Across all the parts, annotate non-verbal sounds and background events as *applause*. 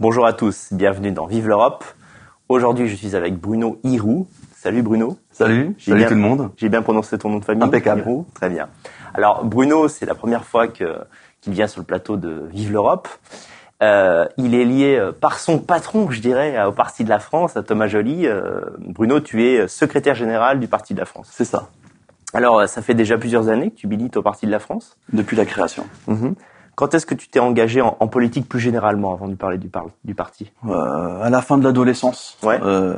Bonjour à tous, bienvenue dans Vive l'Europe. Aujourd'hui, je suis avec Bruno Hirou. Salut Bruno. Salut, salut bien- tout le monde. J'ai bien prononcé ton nom de famille Impeccable. Hirou Très bien. Alors Bruno, c'est la première fois que qu'il vient sur le plateau de Vive l'Europe. Euh, il est lié euh, par son patron, je dirais, au Parti de la France, à Thomas Joly. Euh, Bruno, tu es secrétaire général du Parti de la France. C'est ça, Alors, euh, ça fait déjà plusieurs années que tu milites au Parti de la France. depuis la création. Mhm. Quand est-ce que tu t'es engagé en, en politique plus généralement avant de parler du, par- du parti? Euh, à la fin de l'adolescence, Ouais. euh,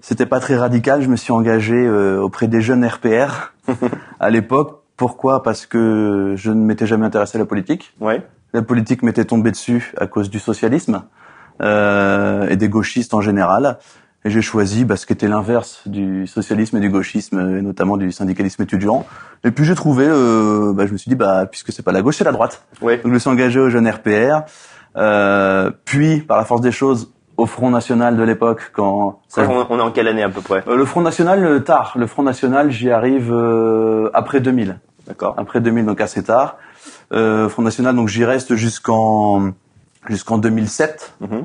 c'était pas très radical. Je me suis engagé euh, auprès des jeunes RPR *laughs* à l'époque. Pourquoi? Parce que je ne m'étais jamais intéressé à la politique. Ouais. La politique m'était tombée dessus à cause du socialisme euh, et des gauchistes en général. Et j'ai choisi bah, ce qui était l'inverse du socialisme et du gauchisme, et notamment du syndicalisme étudiant. Et puis j'ai trouvé, euh, bah, je me suis dit, bah, puisque c'est pas la gauche, c'est la droite. Ouais. Donc je me suis engagé au jeune RPR, euh, puis par la force des choses au Front National de l'époque quand Ça, on, on est en quelle année à peu près? Euh, le Front National euh, tard, le Front National j'y arrive euh, après 2000, D'accord. après 2000 donc assez tard. Euh, Front National donc j'y reste jusqu'en jusqu'en 2007. Mhm. Euh,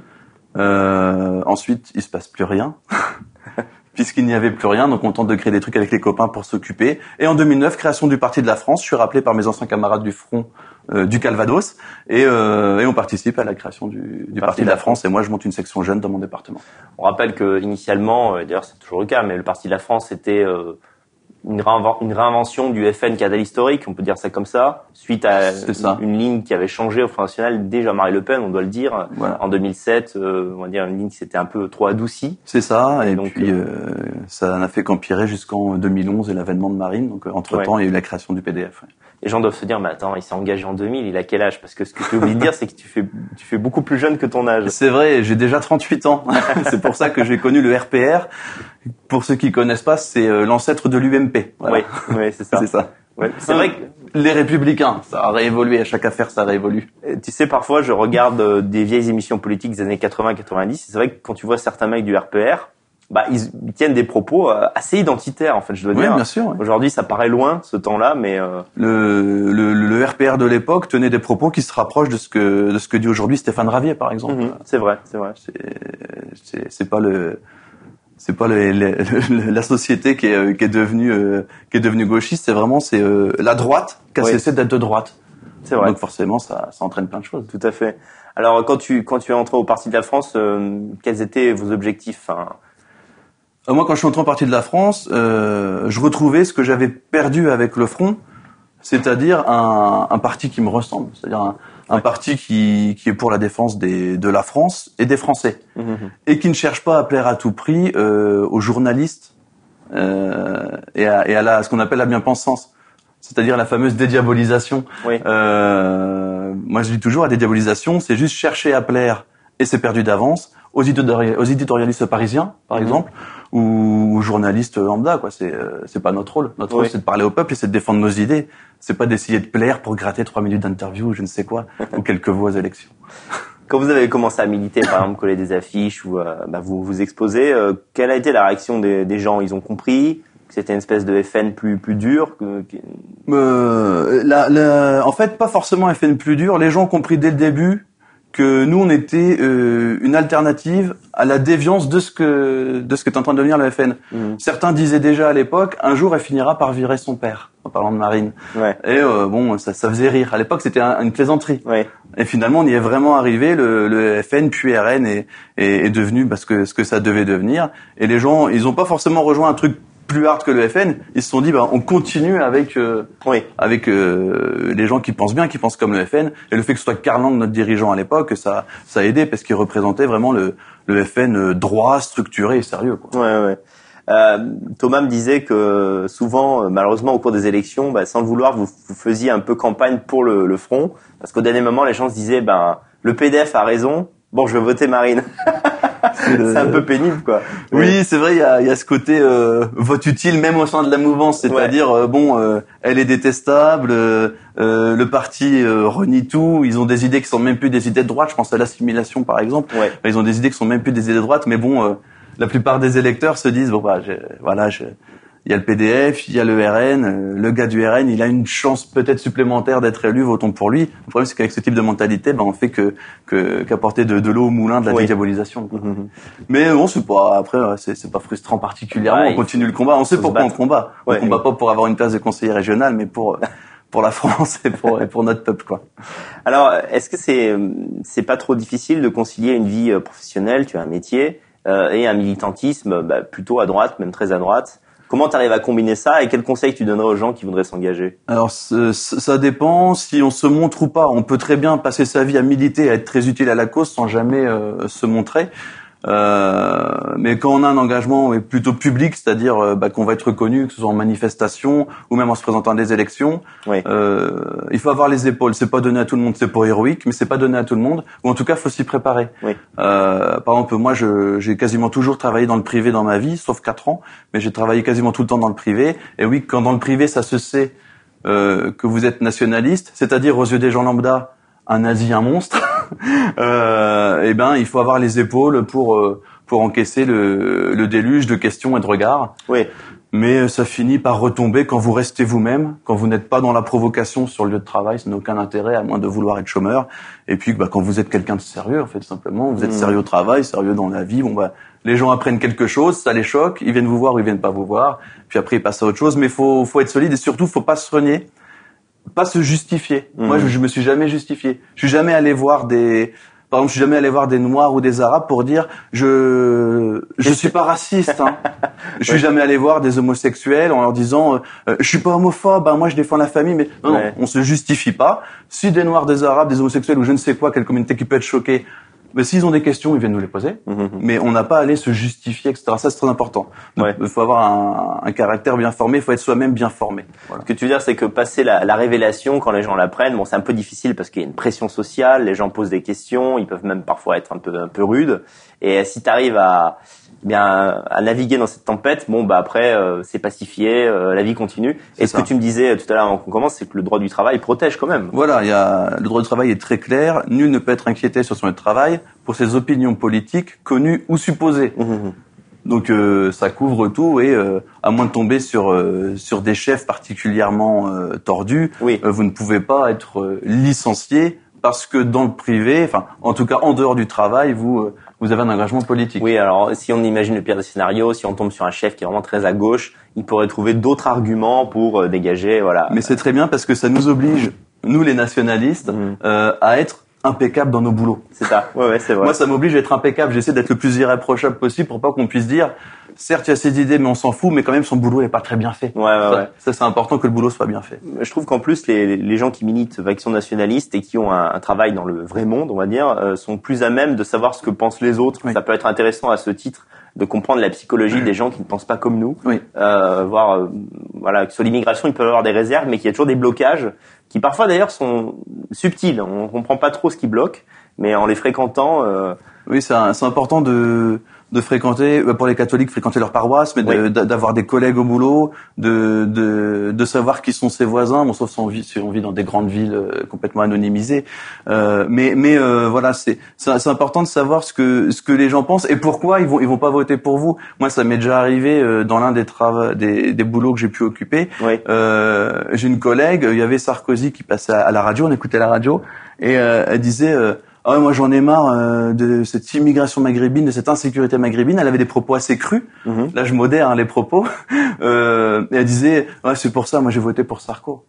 ensuite il se passe plus rien. *laughs* Puisqu'il n'y avait plus rien, donc on tente de créer des trucs avec les copains pour s'occuper. Et en 2009, création du Parti de la France. Je suis rappelé par mes anciens camarades du Front euh, du Calvados, et, euh, et on participe à la création du, du Parti de la France. Et moi, je monte une section jeune dans mon département. On rappelle que initialement, euh, d'ailleurs c'est toujours le cas, mais le Parti de la France était euh, une, réinven- une réinvention du FN cadre historique, on peut dire ça comme ça, suite à ça. une, une ligne qui avait changé au Front National dès Jean-Marie Le Pen, on doit le dire. Voilà. En 2007, euh, on va dire une ligne qui s'était un peu trop adoucie. C'est ça, et, donc, puis euh, euh, ça n'a fait qu'empirer jusqu'en 2011 et l'avènement de Marine. Donc entre temps, il y a eu la création du PDF. ouais. Les gens doivent se dire, mais attends, il s'est engagé en 2000, il a quel âge? Parce que ce que tu oublies de dire, c'est que tu fais, tu fais beaucoup plus jeune que ton âge. C'est vrai, j'ai déjà 38 ans. *laughs* c'est pour ça que j'ai connu le RPR. Pour ceux qui connaissent pas, c'est euh, l'ancêtre de l'UMP. Voilà. Oui, oui, c'est ça. *laughs* C'est ça. Ouais. C'est vrai que Les républicains, ça a réévolué, à chaque affaire ça réévolue. Tu sais, parfois, je regarde euh, des vieilles émissions politiques des années 80-90. C'est vrai que quand tu vois certains mecs du RPR, bah, ils, ils tiennent des propos euh, assez identitaires, en fait, je dois Oui, dire. bien sûr. ouais. Aujourd'hui, ça paraît loin, ce temps-là, mais euh, Le, le, le RPR de l'époque tenait des propos qui se rapprochent de ce que de ce que dit aujourd'hui Stéphane Ravier, par exemple. mhm, c'est vrai, c'est vrai. c'est c'est pas le c'est pas *laughs* la société qui est qui est devenue euh, qui est devenue gauchiste c'est vraiment c'est euh, la droite qui a Oui. cessé d'être de droite. C'est vrai, donc forcément ça ça entraîne plein de choses. Tout à fait. Alors, quand tu, quand tu es entré au Parti de la France, euh, quels étaient vos objectifs hein? Moi quand je suis entré en partie de la France je retrouvais ce que j'avais perdu avec le front c'est-à-dire un, un parti qui me ressemble. C'est-à-dire un, un parti qui qui est pour la défense des de la France et des Français Mhm. et qui ne cherche pas à plaire à tout prix euh, aux journalistes euh, et, à, et à la, à ce qu'on appelle la bien-pensance, c'est-à-dire la fameuse dédiabolisation. Oui. Euh, moi, je dis toujours, la dédiabolisation, c'est juste chercher à plaire, et c'est perdu d'avance, aux, éditori- aux éditorialistes parisiens, par Mhm. exemple, ou aux journalistes lambda. Quoi. C'est, euh, c'est pas notre rôle. Notre rôle, c'est de parler au peuple et c'est de défendre nos idées. C'est pas d'essayer de plaire pour gratter trois minutes d'interview ou je ne sais quoi, *laughs* ou quelques voix aux élections. Quand vous avez commencé à militer, par exemple, coller des affiches ou euh, bah, vous vous exposer, euh, quelle a été la réaction des, des gens? Ils ont compris que c'était une espèce de FN plus plus dur que- Euh, la, la- en fait, pas forcément FN plus dur. Les gens ont compris dès le début que nous, on était euh, une alternative à la déviance de ce que de ce que est en train de devenir le FN. Mhm. Certains disaient déjà à l'époque, un jour, elle finira par virer son père, en parlant de Marine. Ouais, Et euh, bon, ça, ça faisait rire. À l'époque, c'était un- une plaisanterie. ouais. Et finalement, on y est vraiment arrivé. Le, le FN puis RN est, est, est devenu parce que ce que ça devait devenir. Et les gens, ils ont pas forcément rejoint un truc plus hard que le FN. Ils se sont dit, bah, on continue avec euh, Oui, avec euh, les gens qui pensent bien, qui pensent comme le FN. Et le fait que ce soit Karl Lang, notre dirigeant à l'époque, ça, ça a aidé parce qu'il représentait vraiment le, le FN euh, droit, structuré et sérieux. Quoi. ouais, ouais. Euh, Thomas me disait que souvent, euh, malheureusement, au cours des élections, bah, sans le vouloir, vous, vous faisiez un peu campagne pour le, le front, parce qu'au dernier moment, les gens se disaient, ben, le PDF a raison. Bon, je vais voter Marine. *laughs* c'est un peu pénible, quoi. Oui, c'est vrai, il y a, y a ce côté euh, vote utile même au sein de la mouvance, c'est-à-dire euh, bon, euh, elle est détestable, euh, euh, le parti euh, renie tout, ils ont des idées qui sont même plus des idées de droite, je pense à l'assimilation par exemple, Ouais. ils ont des idées qui sont même plus des idées de droite, mais bon, euh, la plupart des électeurs se disent bon bah je- voilà, je, il y a le PDF, il y a le RN. euh, Le gars du RN, il a une chance peut-être supplémentaire d'être élu. Votons pour lui. Le problème, c'est qu'avec ce type de mentalité, ben, on fait que que- qu'apporter de, de l'eau au moulin de la Oui. diabolisation. quoi. Mhm. Mais bon, c'est pas après, c'est pas frustrant particulièrement. Ouais, on continue le combat. On sait pourquoi on combat. On Ouais, combat oui. pas pour avoir une place de conseiller régional, mais pour *laughs* pour la France et pour et pour notre peuple, quoi. Alors, est-ce que c'est c'est pas trop difficile de concilier une vie euh, professionnelle, tu as un métier, euh, et un militantisme bah, plutôt à droite, même très à droite Comment tu arrives à combiner ça et quels conseils tu donnerais aux gens qui voudraient s'engager? Alors ça dépend si on se montre ou pas. On peut très bien passer sa vie à militer, à être très utile à la cause sans jamais euh, se montrer. Euh, mais quand on a un engagement plutôt public, c'est-à-dire euh, bah, qu'on va être reconnu, que ce soit en manifestation ou même en se présentant à des élections, Oui. euh, il faut avoir les épaules. C'est pas donné à tout le monde, c'est pour héroïque, mais c'est pas donné à tout le monde. Ou en tout cas, faut s'y préparer. Oui. Euh, par exemple, moi, j'ai quasiment toujours travaillé dans le privé dans ma vie, sauf quatre ans, mais j'ai travaillé quasiment tout le temps dans le privé. Et oui, quand dans le privé, ça se sait euh, que vous êtes nationaliste, c'est-à-dire aux yeux des gens lambda, un nazi, un monstre. *laughs* *laughs* euh, eh ben, il faut avoir les épaules pour euh, pour encaisser le, le déluge de questions et de regards. Oui. Mais ça finit par retomber quand vous restez vous-même, quand vous n'êtes pas dans la provocation sur le lieu de travail, ça n'a aucun intérêt à moins de vouloir être chômeur. Et puis bah, quand vous êtes quelqu'un de sérieux, en fait, simplement, vous êtes Mhm. sérieux au travail, sérieux dans la vie, bon bah les gens apprennent quelque chose, ça les choque, ils viennent vous voir ou ils viennent pas vous voir, puis après ils passent à autre chose. Mais faut faut être solide et surtout faut pas se renier, pas se justifier. Mhm. Moi je, je me suis jamais justifié. Je suis jamais allé voir des par exemple, je suis jamais allé voir des Noirs ou des Arabes pour dire je je suis pas raciste. Hein. *laughs* Je suis jamais allé voir des homosexuels en leur disant euh, je suis pas homophobe, hein, moi je défends la famille. Mais non, Ouais. non, on se justifie pas. Si des Noirs, des Arabes, des homosexuels ou je ne sais quoi, quelle communauté qui peut être choquée, mais s'ils ont des questions, ils viennent nous les poser. Mhm. Mais on n'a pas à aller se justifier, etc. Ça c'est très important. Ouais. Il faut avoir un, un caractère bien formé, il faut être soi-même bien formé. Voilà. Ce que tu veux dire, c'est que passer la, la révélation, quand les gens l'apprennent, bon, c'est un peu difficile parce qu'il y a une pression sociale, les gens posent des questions, ils peuvent même parfois être un peu, un peu rudes. Et si tu arrives à, eh bien, à naviguer dans cette tempête, bon, bah après, euh, c'est pacifié, euh, la vie continue. Et ce ça. que tu me disais tout à l'heure avant qu'on commence, c'est que le droit du travail protège quand même. Voilà, il y a, le droit du travail est très clair. Nul ne peut être inquiété sur son lieu de travail pour ses opinions politiques connues ou supposées. Mhm. Donc euh, ça couvre tout et euh, à moins de tomber sur euh, sur des chefs particulièrement euh, tordus, Oui. euh, vous ne pouvez pas être euh, licencié parce que dans le privé, enfin en tout cas en dehors du travail, vous euh, vous avez un engagement politique. Oui, alors si on imagine le pire des scénarios, si on tombe sur un chef qui est vraiment très à gauche, il pourrait trouver d'autres arguments pour euh, dégager, voilà. Mais c'est très bien parce que ça nous oblige, nous les nationalistes, Mhm. euh, à être impeccables dans nos boulots. C'est ça. Ouais, ouais, c'est vrai. Moi, ça m'oblige à être impeccable. J'essaie d'être le plus irréprochable possible pour pas qu'on puisse dire, certes, il y a ses idées, mais on s'en fout, mais quand même, son boulot n'est pas très bien fait. Ouais, ouais, ça, ouais. ça, c'est important que le boulot soit bien fait. Je trouve qu'en plus, les, les gens qui militent Action nationaliste et qui ont un, un travail dans le vrai monde, on va dire, euh, sont plus à même de savoir ce que pensent les autres. Oui. Ça peut être intéressant à ce titre de comprendre la psychologie des gens qui ne pensent pas comme nous. Oui. Euh, voir, euh, voilà, que sur l'immigration, ils peuvent avoir des réserves, mais qu'il y a toujours des blocages qui parfois d'ailleurs sont subtils. On comprend pas trop ce qui bloque, mais en les fréquentant, euh, Oui, c'est important de, de fréquenter, euh, pour les catholiques, fréquenter leur paroisse, mais Oui. d'avoir des collègues au boulot, de, de, de savoir qui sont ses voisins, bon, sauf si on vit, si on vit dans des grandes villes euh, complètement anonymisées. Euh, mais mais euh, voilà, c'est c'est important de savoir ce que ce que les gens pensent et pourquoi ils vont ils vont pas voter pour vous. Moi, ça m'est déjà arrivé euh, dans l'un des travaux des, des boulots que j'ai pu occuper. oui. Euh, j'ai une collègue, il y avait Sarkozy qui passait à, la radio, on écoutait la radio, et elle disait ouais, moi j'en ai marre euh, de cette immigration maghrébine, de cette insécurité maghrébine. Elle avait des propos assez crus. Mhm. Là, je modère hein, les propos. *laughs* Euh, et elle disait ouais, c'est pour ça, moi j'ai voté pour Sarko.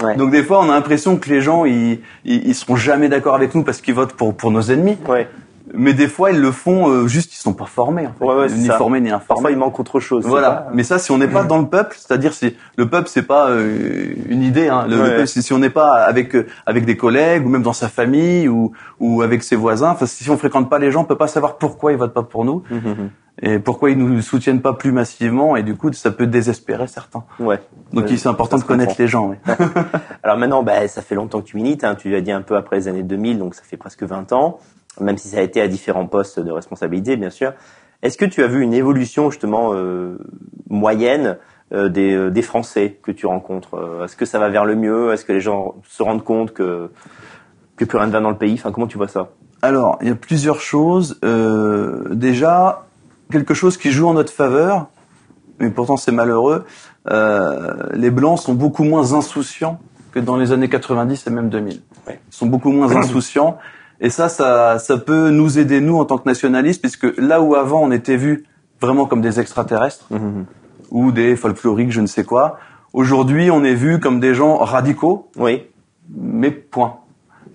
Ouais. Donc des fois, on a l'impression que les gens ils ils, ils seront jamais d'accord avec nous parce qu'ils votent pour pour nos ennemis. ouais. Mais des fois, ils le font euh, juste, ils sont pas formés, en fait. Ouais, ouais, ni ça. formés ni informés. Parfois, il manque autre chose. Voilà. pas- Mais ça, si on n'est pas dans le peuple, c'est-à-dire si le peuple c'est pas euh, une idée, hein. le, peuple, si on n'est pas avec euh, avec des collègues ou même dans sa famille ou ou avec ses voisins, enfin si on fréquente pas les gens, on peut pas savoir pourquoi ils votent pas pour nous Mhm. et pourquoi ils nous soutiennent pas plus massivement et du coup ça peut désespérer certains. Ouais. Donc c'est important de connaître comprend. les gens. Ouais. *laughs* Alors maintenant, bah, ça fait longtemps que tu milites, hein, tu l'as dit un peu après les années 2000, donc ça fait presque 20 ans, même si ça a été à différents postes de responsabilité, bien sûr. Est-ce que tu as vu une évolution justement euh, moyenne euh, des, euh, des Français que tu rencontres Euh, Est-ce que ça va vers le mieux? Est-ce que les gens se rendent compte que, que plus rien ne va dans le pays? Enfin, comment tu vois ça? Alors il y a plusieurs choses. Euh, déjà quelque chose qui joue en notre faveur, mais pourtant c'est malheureux. Euh, les blancs sont beaucoup moins insouciants que dans les années 90 et même 2000. Ils sont beaucoup moins *clears throat* insouciants. Et ça, ça, ça peut nous aider nous en tant que nationalistes, puisque là où avant on était vus vraiment comme des extraterrestres Mhm. ou des folkloriques, je ne sais quoi, aujourd'hui on est vus comme des gens radicaux, Oui. mais point.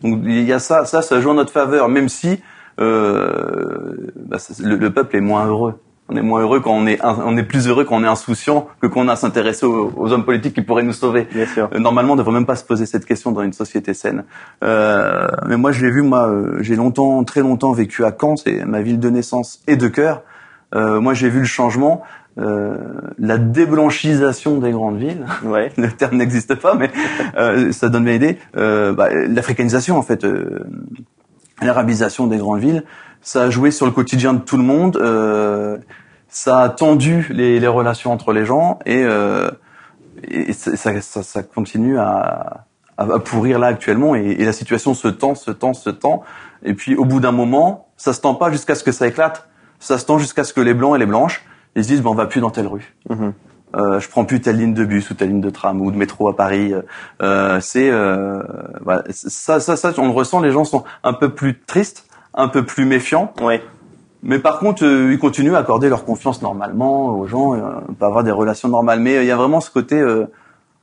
Donc il y a ça, ça, ça joue en notre faveur, même si euh, bah, le peuple est moins heureux. On est moins heureux quand on est, on est plus heureux quand on est insouciant que qu'on a à s'intéresser aux, aux hommes politiques qui pourraient nous sauver. Bien sûr. Euh, Normalement, on ne devrait même pas se poser cette question dans une société saine. Euh, mais moi, je l'ai vu. Moi, euh, j'ai longtemps, très longtemps vécu à Caen, c'est ma ville de naissance et de cœur. Euh, moi, j'ai vu le changement, euh, la déblanchisation des grandes villes Ouais. *laughs* le terme n'existe pas, mais euh, ça donne bien idée. Euh, bah, L'africanisation, en fait, euh, l'arabisation des grandes villes, ça a joué sur le quotidien de tout le monde. euh, ça a tendu les, les relations entre les gens et, euh, et ça, ça, ça- continue à, à, pourrir là actuellement. Et, et la situation se tend, se tend, se tend. Et puis au bout d'un moment, ça se tend pas jusqu'à ce que ça éclate. Ça se tend jusqu'à ce que les blancs et les blanches ils se disent, bon, on va plus dans telle rue. Mhm. Euh, je prends plus telle ligne de bus ou telle ligne de tram ou de métro à Paris. Euh, c'est euh, voilà, ça, ça, ça, on le ressent. Les gens sont un peu plus tristes, un peu plus méfiants. Ouais. Mais par contre, euh, ils continuent à accorder leur confiance normalement aux gens, euh, on peut avoir des relations normales. Mais euh, il y a vraiment ce côté, euh,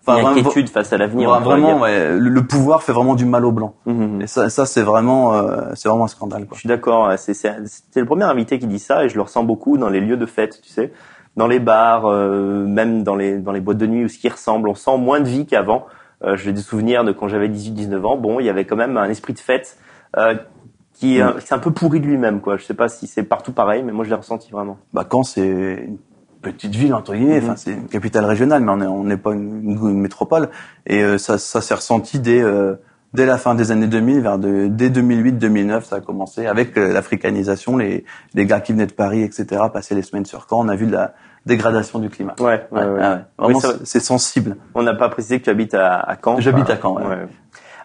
vraiment- inquiétude face à l'avenir. vraiment, ouais, le, le pouvoir fait vraiment du mal aux blancs. Mhm. Et ça, ça c'est vraiment, euh, c'est vraiment un scandale. Quoi. Je suis d'accord. C'est c'est c'est le premier invité qui dit ça et je le ressens beaucoup dans les lieux de fête, tu sais, dans les bars, euh, même dans les dans les boîtes de nuit ou ce qui ressemble. On sent moins de vie qu'avant. Euh, J'ai des souvenirs de quand j'avais 18-19 ans. Bon, il y avait quand même un esprit de fête euh, qui un- c'est un peu pourri de lui-même, quoi. Je sais pas si c'est partout pareil, mais moi je l'ai ressenti vraiment. Bah, Caen, c'est une petite ville entre guillemets. Enfin, c'est une capitale régionale, mais on est- on n'est pas une, métropole. Et euh, ça, ça s'est ressenti dès euh, dès la fin des années 2000, vers de, dès 2008-2009, ça a commencé avec euh, l'africanisation, les les gars qui venaient de Paris, etc. passaient les semaines sur Caen. On a vu de la dégradation du climat. Ouais, ouais, Ouais, ouais. ouais, ouais. Vraiment, Oui, c'est sensible. On n'a pas précisé que tu habites à, à Caen. J'habite à Caen, ouais.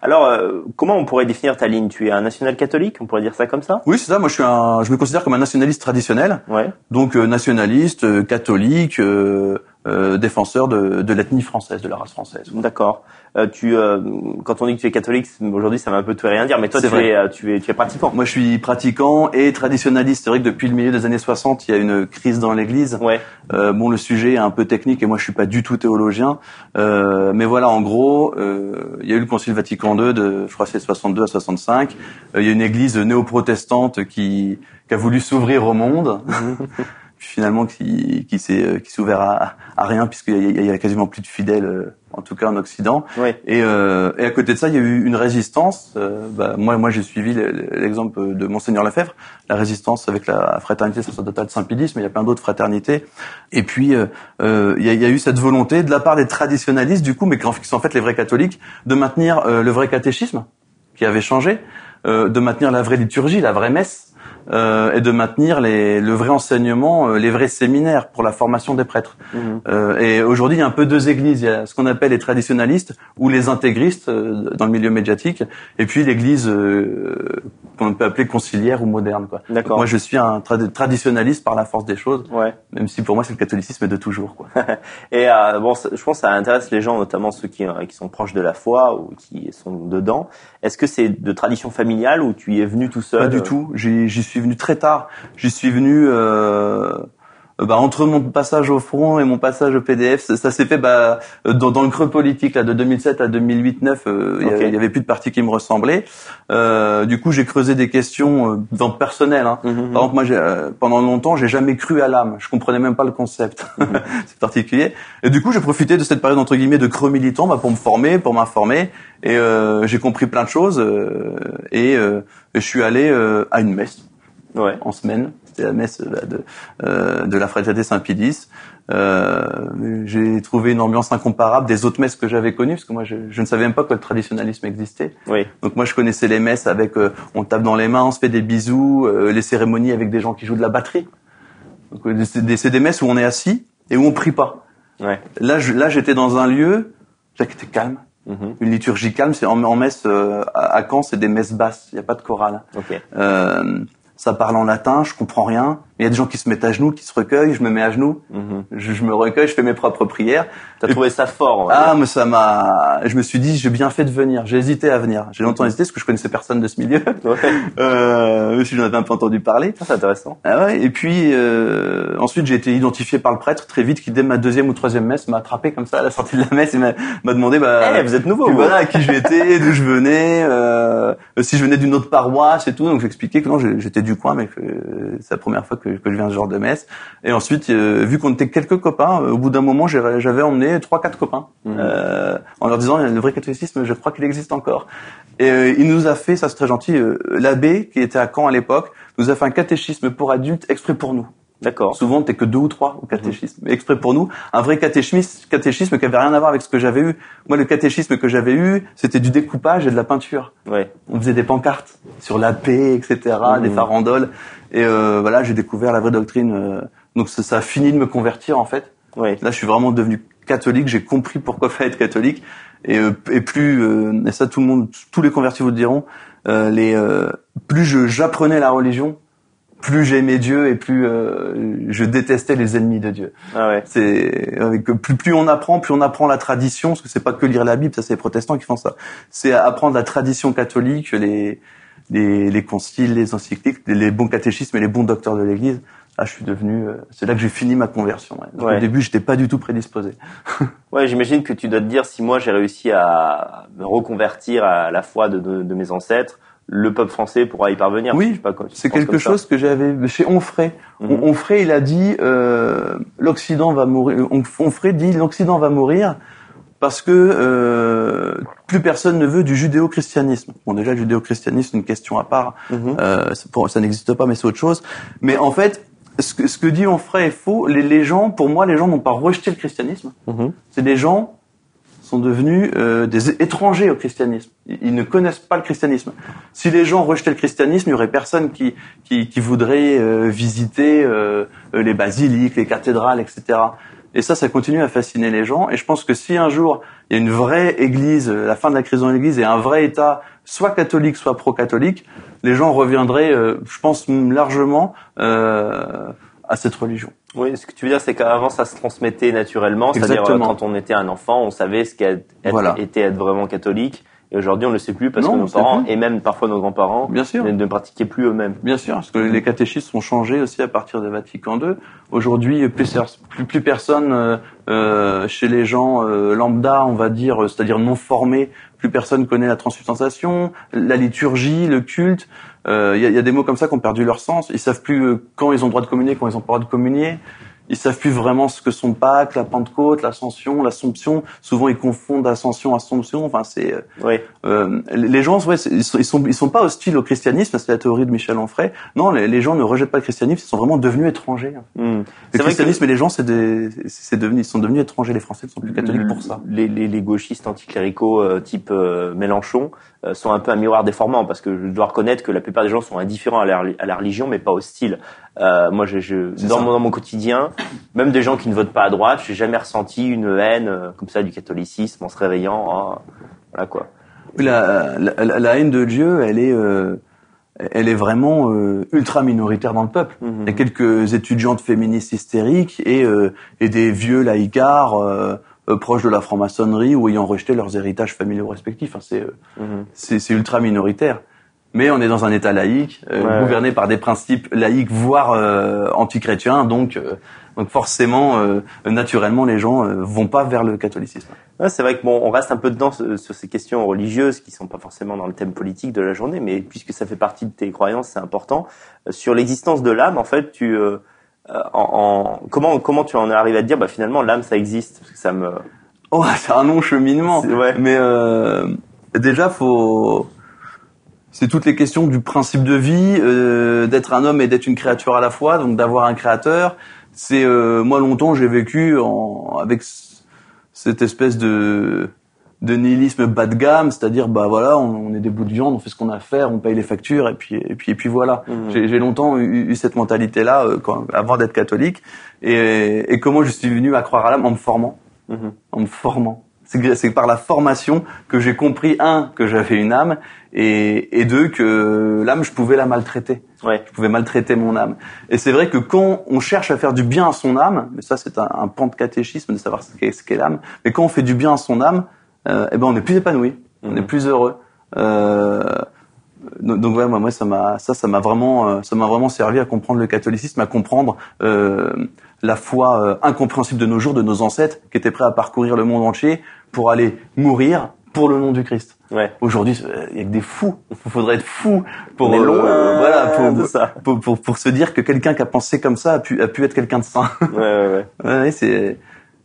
Alors, euh, comment on pourrait définir ta ligne? Tu es un national catholique, on pourrait dire ça comme ça? Oui, c'est ça. Moi, je suis un, je me considère comme un nationaliste traditionnel. Ouais. Donc euh, nationaliste, euh, catholique, euh, défenseur de, de l'ethnie française, de la race française. D'accord. Euh, tu, euh, quand on dit que tu es catholique, aujourd'hui ça va un peu tout et rien dire, mais toi tu vrai. es, euh, tu es, tu es pratiquant. Moi, je suis pratiquant et traditionnaliste. C'est vrai que depuis le milieu des années 60, il y a une crise dans l'Église. Ouais. Euh, bon, le sujet est un peu technique et moi, je suis pas du tout théologien. Euh, mais voilà, en gros, euh, il y a eu le Concile Vatican II de, je crois, que c'est 62 à 65. Euh, il y a une Église néo-protestante qui, qui a voulu s'ouvrir au monde. *laughs* Finalement, qui, qui s'est, euh, qui s'est ouvert à, à rien puisqu'il y, y a quasiment plus de fidèles, euh, en tout cas en Occident. Ouais. Et, euh, et à côté de ça, il y a eu une résistance. Euh, bah, moi, moi, j'ai suivi le- l'exemple de Monseigneur Lefebvre, la résistance avec la fraternité sacerdotale de Saint-Pédis, mais il y a plein d'autres fraternités. Et puis, euh, euh, il y, a, il y a eu cette volonté de la part des traditionalistes, du coup, mais qui sont en fait les vrais catholiques, de maintenir euh, le vrai catéchisme, qui avait changé, euh, de maintenir la vraie liturgie, la vraie messe, euh, et de maintenir les, le vrai enseignement, euh, les vrais séminaires pour la formation des prêtres. Mhm. Euh, et aujourd'hui, il y a un peu deux églises. Il y a ce qu'on appelle les traditionalistes ou les intégristes euh, dans le milieu médiatique, et puis l'église euh, qu'on peut appeler conciliaire ou moderne. Quoi. D'accord. Moi, je suis un trad- traditionnaliste par la force des choses, Ouais. même si pour moi, c'est le catholicisme de toujours. Quoi. *laughs* Et euh, bon, je pense que ça intéresse les gens, notamment ceux qui, qui sont proches de la foi ou qui sont dedans. Est-ce que c'est de tradition familiale ou tu y es venu tout seul? Pas du tout. J'y j'y suis venu très tard. J'y suis venu euh, euh, bah, entre mon passage au front et mon passage au PDF. Ça, ça s'est fait bah, euh, dans, dans le creux politique là de 2007 à 2008-9. euh, Il y a- Ok. il y avait plus de parti qui me ressemblait. Euh, du coup, j'ai creusé des questions euh, dans le personnel. Hein. Mhm. Par exemple, moi, euh, pendant longtemps, j'ai jamais cru à l'âme. Je comprenais même pas le concept. *laughs* c'est particulier. Et du coup, j'ai profité de cette période entre guillemets de creux militant bah, pour me former, pour m'informer. Et euh, j'ai compris plein de choses. euh, et euh, je suis allé euh, à une messe Ouais. en semaine. C'était la messe de, euh, de la fraternité Saint-Pédis. Euh, j'ai trouvé une ambiance incomparable des autres messes que j'avais connues, parce que moi, je, je ne savais même pas que le traditionnalisme existait. Oui. Donc moi, je connaissais les messes avec, euh, on tape dans les mains, on se fait des bisous, euh, les cérémonies avec des gens qui jouent de la batterie. Donc euh, c'est des, messes où on est assis et où on prie pas. Ouais. Là, je- là, j'étais dans un lieu qui était calme, Mhm. une liturgie calme. C'est en, en messe euh, à, à Caen, c'est des messes basses. Il n'y a pas de chorale. Ok. Euh, ça parle en latin, je comprends rien, il y a des gens qui se mettent à genoux, qui se recueillent, je me mets à genoux, Mhm. je, je me recueille, je fais mes propres prières. T'as trouvé ça fort. Ah, dire. mais ça m'a. Je me suis dit, j'ai bien fait de venir. J'ai hésité à venir. J'ai longtemps hésité parce que je connaissais personne de ce milieu. Ouais. *laughs* Euh, si j'en avais un peu entendu parler. Ça, c'est intéressant. Ah ouais, et puis euh, ensuite j'ai été identifié par le prêtre très vite qui dès ma deuxième ou troisième messe m'a attrapé comme ça à la sortie de la messe et m'a m'a demandé bah Eh, vous êtes nouveau. puis voilà qui j'étais, d'où je venais, euh, si je venais d'une autre paroisse et tout. Donc j'expliquais que non, j'étais du coin, mais que euh, c'est la première fois que, que je viens ce genre de messe. Et ensuite, euh, vu qu'on était quelques copains, euh, au bout d'un moment, j'avais emmené trois, quatre copains Mhm. euh, en leur disant le vrai catholicisme, je crois qu'il existe encore. Et euh, il nous a fait, ça c'est très gentil, l'abbé qui était à Caen à l'époque, nous a fait un catéchisme pour adultes exprès pour nous. D'accord. Souvent, t'es que deux ou trois au catéchisme. Mais exprès pour nous, un vrai catéchisme, catéchisme qui avait rien à voir avec ce que j'avais eu. Moi, le catéchisme que j'avais eu, c'était du découpage et de la peinture. Ouais. On faisait des pancartes sur la paix, etc., des farandoles. Et euh, voilà, j'ai découvert la vraie doctrine. euh, donc ça, ça a fini de me convertir en fait. Ouais. Là, je suis vraiment devenu catholique. J'ai compris pourquoi fallait *laughs* être catholique. Et, euh, et plus, euh, et ça, tout le monde, tous les convertis vous le diront. les, plus je j'apprenais la religion, plus j'aimais Dieu et plus euh, je détestais les ennemis de Dieu. Ah ouais. C'est avec plus plus on apprend, plus on apprend la tradition, parce que c'est pas que lire la Bible, ça c'est les protestants qui font ça. C'est apprendre la tradition catholique, les les, les conciles, les encycliques, les, bons catéchismes et les bons docteurs de l'Église. Là, je suis devenu, euh, c'est là que j'ai fini ma conversion. ouais. Donc, Ouais. Au début, j'étais pas du tout prédisposé. *laughs* Ouais, j'imagine que tu dois te dire si moi j'ai réussi à me reconvertir à la foi de, de, de mes ancêtres, le peuple français pourra y parvenir. Oui, C'est quelque chose que j'avais chez Onfray. Mhm. On- Onfray, il a dit euh, l'Occident va mourir. On- Onfray dit l'Occident va mourir parce que euh, plus personne ne veut du judéo-christianisme. Bon, déjà, le judéo-christianisme, c'est une question à part. Mhm. Euh, pour- ça n'existe pas, mais c'est autre chose. Mais en fait, ce que, ce que dit Onfray est faux. Les, les gens, pour moi, les gens n'ont pas rejeté le christianisme. Mhm. C'est des gens sont devenus euh, des étrangers au christianisme. Ils, ils ne connaissent pas le christianisme. Si les gens rejetaient le christianisme, il y aurait personne qui qui, qui voudrait visiter les basiliques, les cathédrales, etc. Et ça, ça continue à fasciner les gens. Et je pense que si un jour il y a une vraie Église, la fin de la crise dans l'Église, et un vrai État, soit catholique, soit pro-catholique, les gens reviendraient, euh, je pense largement euh, à cette religion. Oui, ce que tu veux dire, c'est qu'avant ça se transmettait naturellement, c'est-à-dire euh, quand on était un enfant, on savait ce qu'était être, Voilà. était être vraiment catholique. Et aujourd'hui, on ne le sait plus parce Non, que nos parents plus. et même parfois nos grands-parents Bien sûr. ne, pratiquaient plus eux-mêmes. Bien sûr, parce que les catéchistes sont changés aussi à partir de Vatican II. Aujourd'hui, plus, plus, plus personne euh, euh, chez les gens euh, lambda, on va dire, c'est-à-dire non formés, plus personne connaît la transubstantiation, la liturgie, le culte. Euh, Il y, a, il y a des mots comme ça qui ont perdu leur sens. Ils savent plus quand ils ont le droit de communier, quand ils ont pas le droit de communier. Ils savent plus vraiment ce que sont Pâques, la Pentecôte, l'Ascension, l'Assomption. Souvent, ils confondent Ascension, Assomption. Enfin, c'est euh, Oui. euh, les gens, ouais, ils sont, ils sont, ils sont pas hostiles au christianisme, c'est la théorie de Michel Onfray. Non, les, les gens ne rejettent pas le christianisme, ils sont vraiment devenus étrangers. Hmm. Le que christianisme et les gens, c'est des, c'est devenu, ils sont devenus étrangers. Les Français ne sont plus catholiques pour ça. Les, les, les gauchistes anticléricaux euh, type euh, Mélenchon euh, sont un peu un miroir déformant parce que je dois reconnaître que la plupart des gens sont indifférents à la, à la religion mais pas hostiles. Euh, moi, je, je, dans, mon, dans mon quotidien, même des gens qui ne votent pas à droite, j'ai jamais ressenti une haine euh, comme ça du catholicisme en se réveillant. Voilà quoi. La, la, la- la haine de Dieu, elle est, euh, elle est vraiment euh, ultra minoritaire dans le peuple. Mhm. Il y a quelques étudiantes féministes hystériques et, euh, et des vieux laïcards euh, euh, proches de la franc-maçonnerie ou ayant rejeté leurs héritages familiaux respectifs. Enfin, c'est euh, ultra minoritaire. Mais on est dans un État laïque, euh, Ouais. gouverné par des principes laïques, voire euh, antichrétiens, donc, euh, donc forcément, euh, naturellement, les gens euh, vont pas vers le catholicisme. Ouais, c'est vrai que bon, on reste un peu dedans sur ces questions religieuses qui sont pas forcément dans le thème politique de la journée, mais puisque ça fait partie de tes croyances, c'est important. Euh, Sur l'existence de l'âme, en fait, tu euh, euh, en, en- comment comment tu en es arrivé à te dire bah finalement l'âme ça existe? Parce que ça me Oh, *laughs* c'est un long cheminement. C'est- ouais. Mais euh, déjà, faut. C'est toutes les questions du principe de vie, euh, d'être un homme et d'être une créature à la fois, donc d'avoir un créateur. C'est euh, moi longtemps j'ai vécu en, avec cette espèce de de nihilisme bas de gamme, c'est-à-dire bah voilà, on, on est des bouts de viande, on fait ce qu'on a à faire, on paye les factures et puis et puis et puis voilà. Mhm. J'ai longtemps eu, eu cette mentalité-là euh, avant d'être catholique et, et comment je suis venu à croire à l'âme en me formant Mhm. en me formant. C'est par la formation que j'ai compris un que j'avais une âme et, et deux que l'âme je pouvais la maltraiter. Ouais. Je pouvais maltraiter mon âme. Et c'est vrai que quand on cherche à faire du bien à son âme, mais ça c'est un, un pan de catéchisme de savoir ce qu'est ce qu'est l'âme. Mais quand on fait du bien à son âme, euh, eh ben on est plus épanoui, on Mhm. est plus heureux. Euh, donc, donc ouais, moi, moi ça m'a ça ça m'a vraiment euh, ça m'a vraiment servi à comprendre le catholicisme, à comprendre euh, la foi euh, incompréhensible de nos jours, de nos ancêtres, qui étaient prêts à parcourir le monde entier pour aller mourir pour le nom du Christ. Ouais. Aujourd'hui, euh, il y a que des fous. Il faudrait être fou pour loin euh, voilà pour, de ça. pour, pour pour se dire que quelqu'un qui a pensé comme ça a pu a pu être quelqu'un de saint. Ouais, ouais, ouais. *laughs* ouais, c'est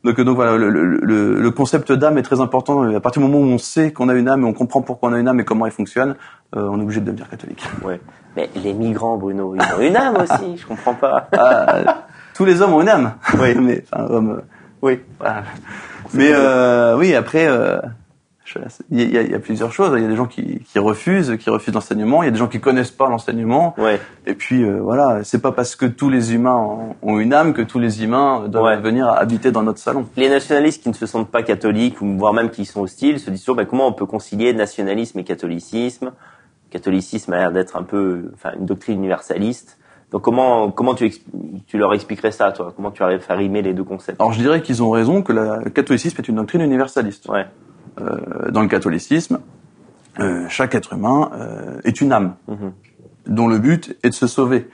donc donc voilà le, le, le, le concept d'âme est très important. À partir du moment où on sait qu'on a une âme et on comprend pourquoi on a une âme et comment elle fonctionne, euh, on est obligé de devenir catholique. ouais. Mais les migrants, Bruno, ils ont une âme aussi. Je comprends pas. *laughs* Ah, tous les hommes ont une âme. Oui. *laughs* mais enfin hommes. euh, Oui. Voilà. Mais euh, oui, après, euh, il y, a, il y a plusieurs choses. Il y a des gens qui, qui refusent, qui refusent l'enseignement. Il y a des gens qui connaissent pas l'enseignement. Ouais. Et puis euh, voilà, c'est pas parce que tous les humains ont- une âme que tous les humains doivent Ouais. venir habiter dans notre salon. Les nationalistes qui ne se sentent pas catholiques, ou voire même qui sont hostiles, se disent toujours bah, comment on peut concilier nationalisme et catholicisme? Le catholicisme a l'air d'être un peu, enfin, une doctrine universaliste. Donc comment comment tu tu leur expliquerais ça, toi? Comment tu arrives à rimer les deux concepts? Alors je dirais qu'ils ont raison que le catholicisme est une doctrine universaliste. Ouais. Euh, dans le catholicisme, euh, chaque être humain euh, est une âme Mhm. dont le but est de se sauver.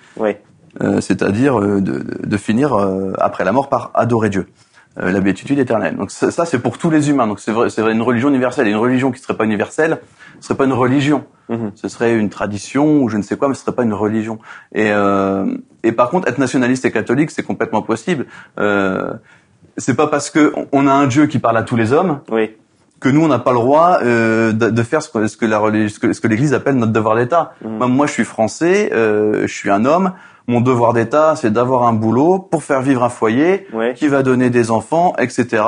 C'est-à-dire de, de- de finir après la mort par adorer Dieu, euh, la béatitude éternelle. Donc ça, ça, c'est pour tous les humains. Donc c'est vrai, c'est une religion universelle. Et une religion qui serait pas universelle, ce serait pas une religion. Mhm. Ce serait une tradition ou je ne sais quoi, mais ce serait pas une religion. Et, euh, et par contre, être nationaliste et catholique, c'est complètement possible. Euh, c'est pas parce que on a un Dieu qui parle à tous les hommes Oui. Que nous on n'a pas le droit euh, de, de faire ce que, ce que la ce que, ce que l'Église appelle notre devoir d'État. Mhm. Moi, moi, je suis français, euh, je suis un homme. Mon devoir d'État, c'est d'avoir un boulot pour faire vivre un foyer Ouais. qui va donner des enfants, etc.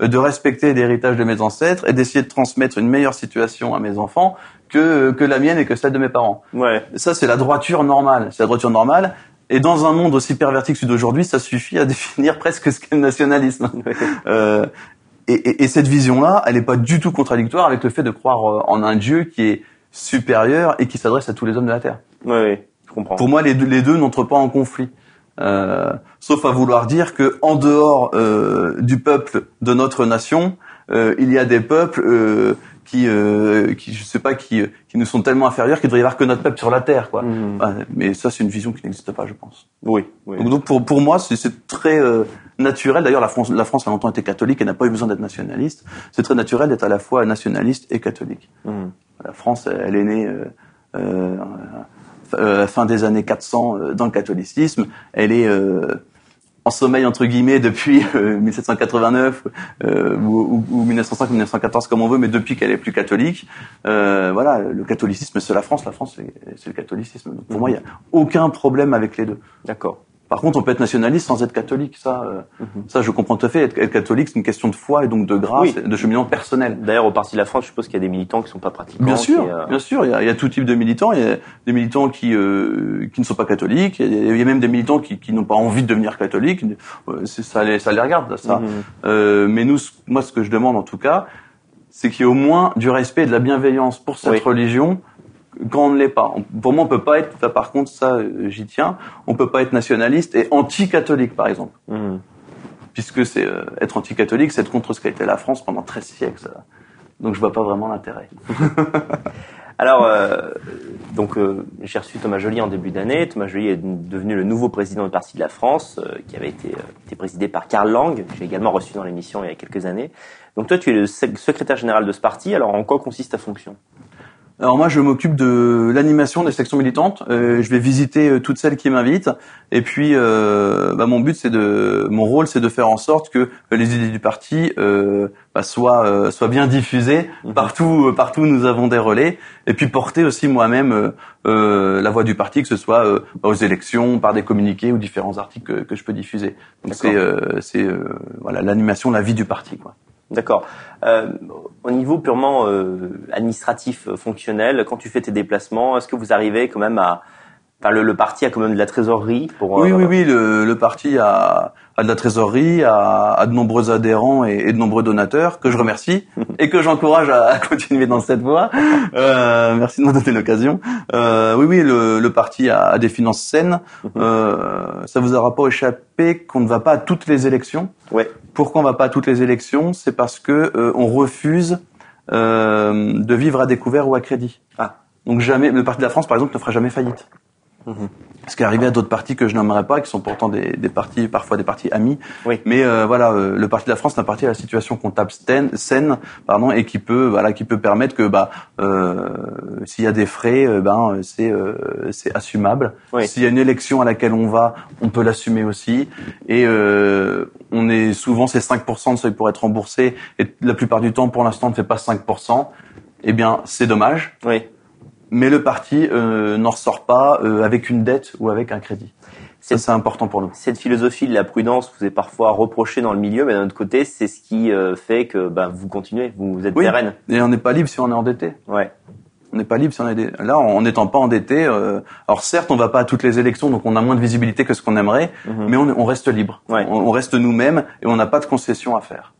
euh, De respecter l'héritage de mes ancêtres et d'essayer de transmettre une meilleure situation à mes enfants que que la mienne et que celle de mes parents. Ouais. Ça, c'est la droiture normale. C'est la droiture normale. Et dans un monde aussi perverti que celui d'aujourd'hui, ça suffit à *laughs* définir presque ce qu'est le nationalisme. Euh, et, et- et cette vision-là, elle n'est pas du tout contradictoire avec le fait de croire euh, en un Dieu qui est supérieur et qui s'adresse à tous les hommes de la terre. Ouais, ouais. Je comprends. Pour moi, les deux, les deux n'entrent pas en conflit. Euh, sauf à vouloir dire que en dehors euh, du peuple de notre nation, euh, il y a des peuples euh, qui, euh, qui, je sais pas, qui, qui nous sont tellement inférieurs qu'il devrait y avoir que notre peuple sur la terre, quoi. Mhm. Ouais, mais ça, c'est une vision qui n'existe pas, je pense. Oui. oui. Donc, donc, pour, pour moi, c'est- c'est très euh, naturel. D'ailleurs, la France, la France a longtemps été catholique et n'a pas eu besoin d'être nationaliste. C'est très naturel d'être à la fois nationaliste et catholique. Mhm. La France, elle est née euh, euh, euh, fin des années 400 euh, dans le catholicisme. Elle est en sommeil entre guillemets depuis euh, 1789 euh, ou, ou, ou 1905 ou 1914 comme on veut, mais depuis qu'elle est plus catholique, euh, voilà, le catholicisme c'est la France, la France c'est le catholicisme. Donc pour moi, il y a aucun problème avec les deux. D'accord. Par contre, on peut être nationaliste sans être catholique. Ça, euh, Mhm. ça, je comprends tout à fait. Être, être catholique, c'est une question de foi et donc de grâce, Oui. de cheminement personnel. D'ailleurs, au Parti de la France, je suppose qu'il y a des militants qui sont pas pratiquants. Bien sûr, euh, bien sûr. Il y, a, il y a tout type de militants. Il y a des militants qui euh, qui ne sont pas catholiques. Il y a, il y a même des militants qui, qui n'ont pas envie de devenir catholiques. Euh, Ça les, ça les regarde, ça. Euh, mais nous, moi, ce que je demande en tout cas, c'est qu'il y ait au moins du respect et de la bienveillance pour cette Oui. religion quand on ne l'est pas. On- pour moi, on peut pas être, par contre, ça, euh, j'y tiens, on peut pas être nationaliste et anti-catholique, par exemple. Mhm. Puisque c'est euh, être anti-catholique, c'est être contre ce qu'a été la France pendant 13 siècles. ça. Donc je vois pas vraiment l'intérêt. *laughs* Alors, euh, donc, euh, j'ai reçu Thomas Joly en début d'année. Thomas Joly est devenu le nouveau président du Parti de la France, euh, qui avait été, été présidé par Karl Lang. que J'ai également reçu dans l'émission il y a quelques années. Donc, toi, tu es le sec- secrétaire général de ce parti. Alors, en quoi consiste ta fonction? Alors moi, je m'occupe de l'animation des sections militantes. Euh, je vais visiter euh, toutes celles qui m'invitent. Et puis, euh, bah, mon but, c'est de, mon rôle, c'est de faire en sorte que les idées du parti euh, bah, soient, euh, soient bien diffusées Mhm. partout. euh, partout, nous avons des relais. Et puis porter aussi moi-même euh, euh, la voix du parti, que ce soit euh, aux élections, par des communiqués ou différents articles que, que je peux diffuser. Donc c'est, euh, c'est euh, voilà l'animation, la vie du parti, quoi. D'accord. Euh, au niveau purement euh, administratif, euh, fonctionnel, quand tu fais tes déplacements, est-ce que vous arrivez quand même à Enfin, le, le parti a quand même de la trésorerie pour. Oui, euh, oui, oui. Le, le parti a, a de la trésorerie, a, a de nombreux adhérents et, et de nombreux donateurs que je remercie *laughs* et que j'encourage à, à continuer dans cette voie. Euh, merci de m'en donner l'occasion. Euh, oui, oui, le, le parti a, a des finances saines. Euh, ça vous aura pas échappé qu'on ne va pas à toutes les élections. Ouais. Pourquoi on va pas à toutes les élections? C'est parce que euh, on refuse euh, de vivre à découvert ou à crédit. Ah. Donc jamais, le Parti de la France, par exemple, ne fera jamais faillite. Mhm. Ce qui est arrivé à d'autres partis que je nommerai pas, qui sont pourtant des, des partis, parfois des partis amis. Oui. Mais euh, voilà, euh, le Parti de la France, c'est un parti à la situation comptable saine, saine, pardon, et qui peut, voilà, qui peut permettre que, bah, euh, s'il y a des frais, euh, ben, c'est, euh, c'est assumable. Oui. S'il y a une élection à laquelle on va, on peut l'assumer aussi. Et euh, on est souvent c'est 5% de seuil pour être remboursé, et la plupart du temps, pour l'instant, on ne fait pas 5%. Eh bien, c'est dommage Oui. Mais le parti euh, n'en ressort pas euh, avec une dette ou avec un crédit. Ça, C'est- important pour nous. Cette philosophie de la prudence vous est parfois reprochée dans le milieu, mais d'un autre côté, c'est ce qui euh, fait que bah, vous continuez, vous, vous êtes Oui. pérenne. Et on n'est pas libre si on est endetté. Ouais. On n'est pas libre si on est là en n'étant pas endetté. euh, alors certes, on va pas à toutes les élections, donc on a moins de visibilité que ce qu'on aimerait, Mhm. mais on, on reste libre. Ouais. On, on reste nous-mêmes et on n'a pas de concessions à faire.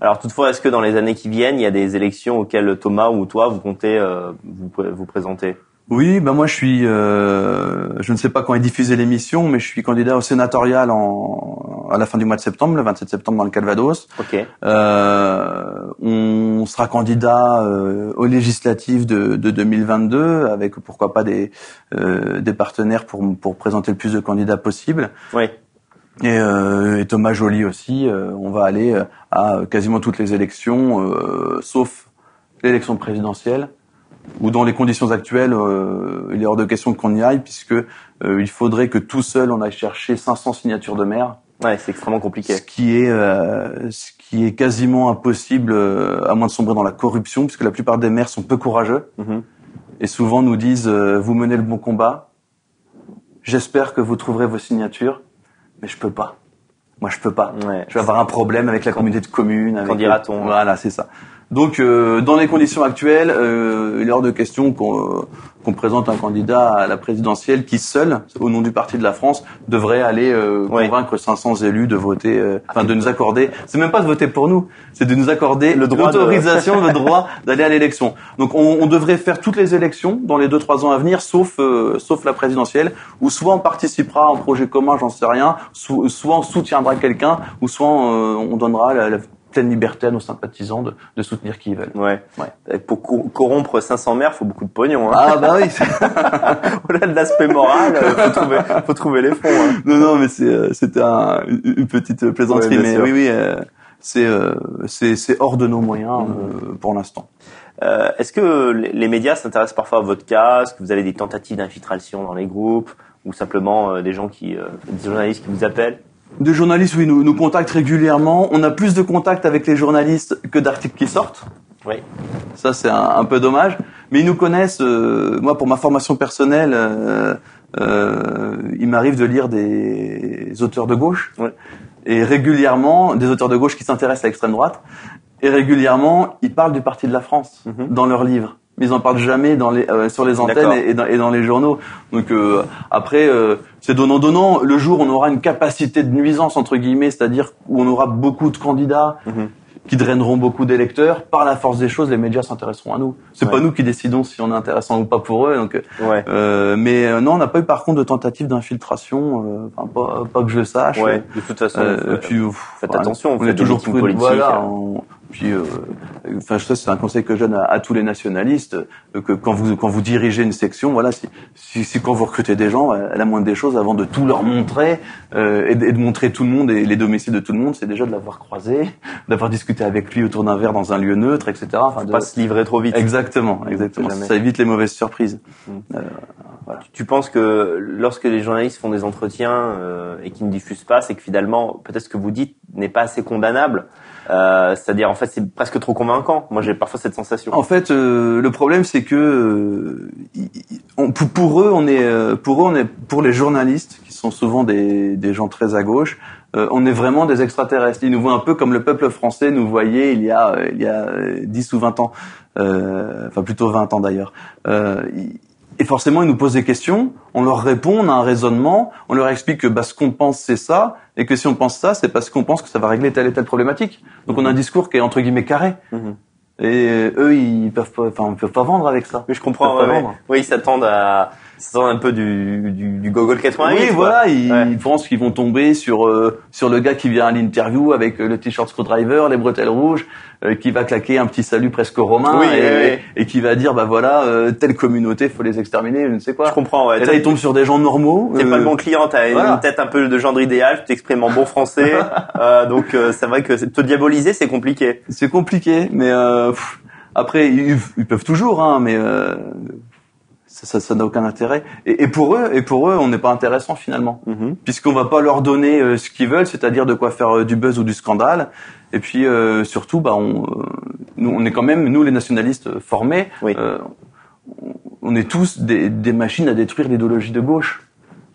Alors toutefois, est-ce que dans les années qui viennent, il y a des élections auxquelles Thomas ou toi vous comptez euh, vous, vous présenter? Oui, ben moi je suis, euh, je ne sais pas quand est diffusée l'émission, mais je suis candidat au sénatorial en, à la fin du mois de septembre, le 27 septembre dans le Calvados. Ok. Euh, on sera candidat euh, aux législatives de, de 2022 avec pourquoi pas des euh, des partenaires pour pour présenter le plus de candidats possible. Oui. Et, euh, et Thomas Joly aussi, euh, on va aller euh, à quasiment toutes les élections, euh, sauf l'élection présidentielle, où dans les conditions actuelles, euh, il est hors de question qu'on y aille, puisque euh, il faudrait que tout seul on aille chercher 500 signatures de maire Ouais, c'est extrêmement compliqué. ce qui est euh, ce qui est quasiment impossible euh, à moins de sombrer dans la corruption puisque la plupart des maires sont peu courageux Mhm. et souvent nous disent euh, vous menez le bon combat j'espère que vous trouverez vos signatures mais je peux pas. Moi je peux pas. Ouais. je vais avoir un problème avec la Quand- communauté de communes avec qu'en dira-t-on voilà c'est ça donc euh, dans les conditions actuelles euh, il est hors de question qu'on euh, présente un candidat à la présidentielle qui seul au nom du parti de la France devrait aller euh, Ouais. convaincre 500 élus de voter euh, enfin de nous accorder c'est même pas de voter pour nous c'est de nous accorder de- l'autorisation le droit d'aller à l'élection donc on, on devrait faire toutes les élections dans les deux trois ans à venir sauf euh, sauf la présidentielle où soit on participera à un projet commun j'en sais rien so- soit on soutiendra quelqu'un ou soit euh, on donnera la, la pleine liberté à nos sympathisants de, de soutenir qui ils veulent Ouais. Ouais. Et Pour cor- corrompre 500 maires, faut beaucoup de pognon. Hein. ah bah oui *laughs* Au-delà de l'aspect moral, euh, faut trouver, faut trouver les fonds. Hein. non non mais c'est euh, c'était un, une petite plaisanterie Ouais, bien mais sûr. oui oui euh, c'est euh, hors de nos moyens euh, pour l'instant Euh, Est-ce que les médias s'intéressent parfois à votre cas? Est-ce que vous avez des tentatives d'infiltration dans les groupes? Ou simplement euh, des gens qui, euh, des journalistes qui vous appellent? Des journalistes, oui, nous, nous contactent régulièrement. On a plus de contacts avec les journalistes que d'articles qui sortent. Oui. Ça, c'est un, un peu dommage. Mais ils nous connaissent. euh, moi, pour ma formation personnelle, euh, euh, il m'arrive de lire des auteurs de gauche. Ouais. Et régulièrement, des auteurs de gauche qui s'intéressent à l'extrême droite. Et régulièrement, ils parlent du Parti de la France Mhm. dans leurs livres. Mais ils en parlent jamais dans les, euh, sur les antennes et, et dans, et dans les journaux. Donc euh, après, euh, c'est donnant donnant. Le jour où on aura une capacité de nuisance entre guillemets, c'est-à-dire où on aura beaucoup de candidats Mhm. qui draineront beaucoup d'électeurs, par la force des choses, les médias s'intéresseront à nous. C'est Ouais. pas nous qui décidons si on est intéressant ou pas pour eux. Donc, Ouais. euh, mais euh, non, on n'a pas eu par contre de tentative d'infiltration, euh, enfin, pas, pas que je le sache. Ouais. De toute façon, Euh, puis, pff, faites voilà, attention, vous on est toujours politiques, Voilà, euh. on- puis, euh, enfin, ça c'est un conseil que je donne à, à tous les nationalistes euh, que quand vous quand vous dirigez une section, voilà, si, si, si quand vous recrutez des gens, euh, la moindre des choses, avant de tout leur montrer euh, et, de, et de montrer tout le monde et les domiciles de tout le monde, c'est déjà de l'avoir croisé, d'avoir discuté avec lui autour d'un verre dans un lieu neutre, etc. Enfin, de- pas se livrer trop vite. Exactement, exactement. Jamais. Ça évite les mauvaises surprises. Tu penses que lorsque les journalistes font des entretiens euh, et qui ne diffusent pas, c'est que finalement, peut-être ce que vous dites n'est pas assez condamnable. Euh, C'est-à-dire, en fait, c'est presque trop convaincant. Moi, j'ai parfois cette sensation. En fait, euh, le problème c'est que euh, pour, eux, on est euh, pour eux, on est pour les journalistes qui sont souvent des, des gens très à gauche. euh, on est vraiment des extraterrestres. Ils nous voient un peu comme le peuple français nous voyait il y a euh, il y a euh, 10 ou 20 ans, enfin plutôt 20 ans d'ailleurs. Et forcément, ils nous posent des questions, on leur répond, on a un raisonnement, on leur explique que bah, ce qu'on pense, c'est ça, et que si on pense ça, c'est parce qu'on pense que ça va régler telle et telle problématique. Donc on a un discours qui est entre guillemets carré. Mhm. Et eux, ils peuvent pas, enfin, ils peuvent pas vendre avec ça. Mais je comprends. Ils ouais. Oui, ils s'attendent à, s'attendent un peu du, du, du Gogol 88. Oui, quoi. voilà, ils, Ouais. pensent qu'ils vont tomber sur euh, sur le gars qui vient à l'interview avec euh, le t-shirt screwdriver, les bretelles rouges, euh, qui va claquer un petit salut presque romain Oui, et, oui, et qui va dire bah voilà euh, telle communauté faut les exterminer, je ne sais quoi. Je comprends. Ouais. Et là, ils tombent sur des gens normaux. T'es pas euh, le bon client, t'as voilà. une tête un peu de gendre idéal, tu t'exprimes en bon français, *laughs* euh, donc euh, c'est vrai que te diaboliser c'est compliqué. C'est compliqué, mais euh, pff, après ils, ils peuvent toujours, hein, mais euh, ça n'a aucun intérêt. Et, et pour eux, et pour eux, on n'est pas intéressant finalement, Mhm. puisqu'on va pas leur donner euh, ce qu'ils veulent, c'est-à-dire de quoi faire euh, du buzz ou du scandale. Et puis euh, surtout, bah, on, euh, nous, on est quand même nous les nationalistes formés. Oui. euh, on- est tous des, des machines à détruire l'idéologie de gauche.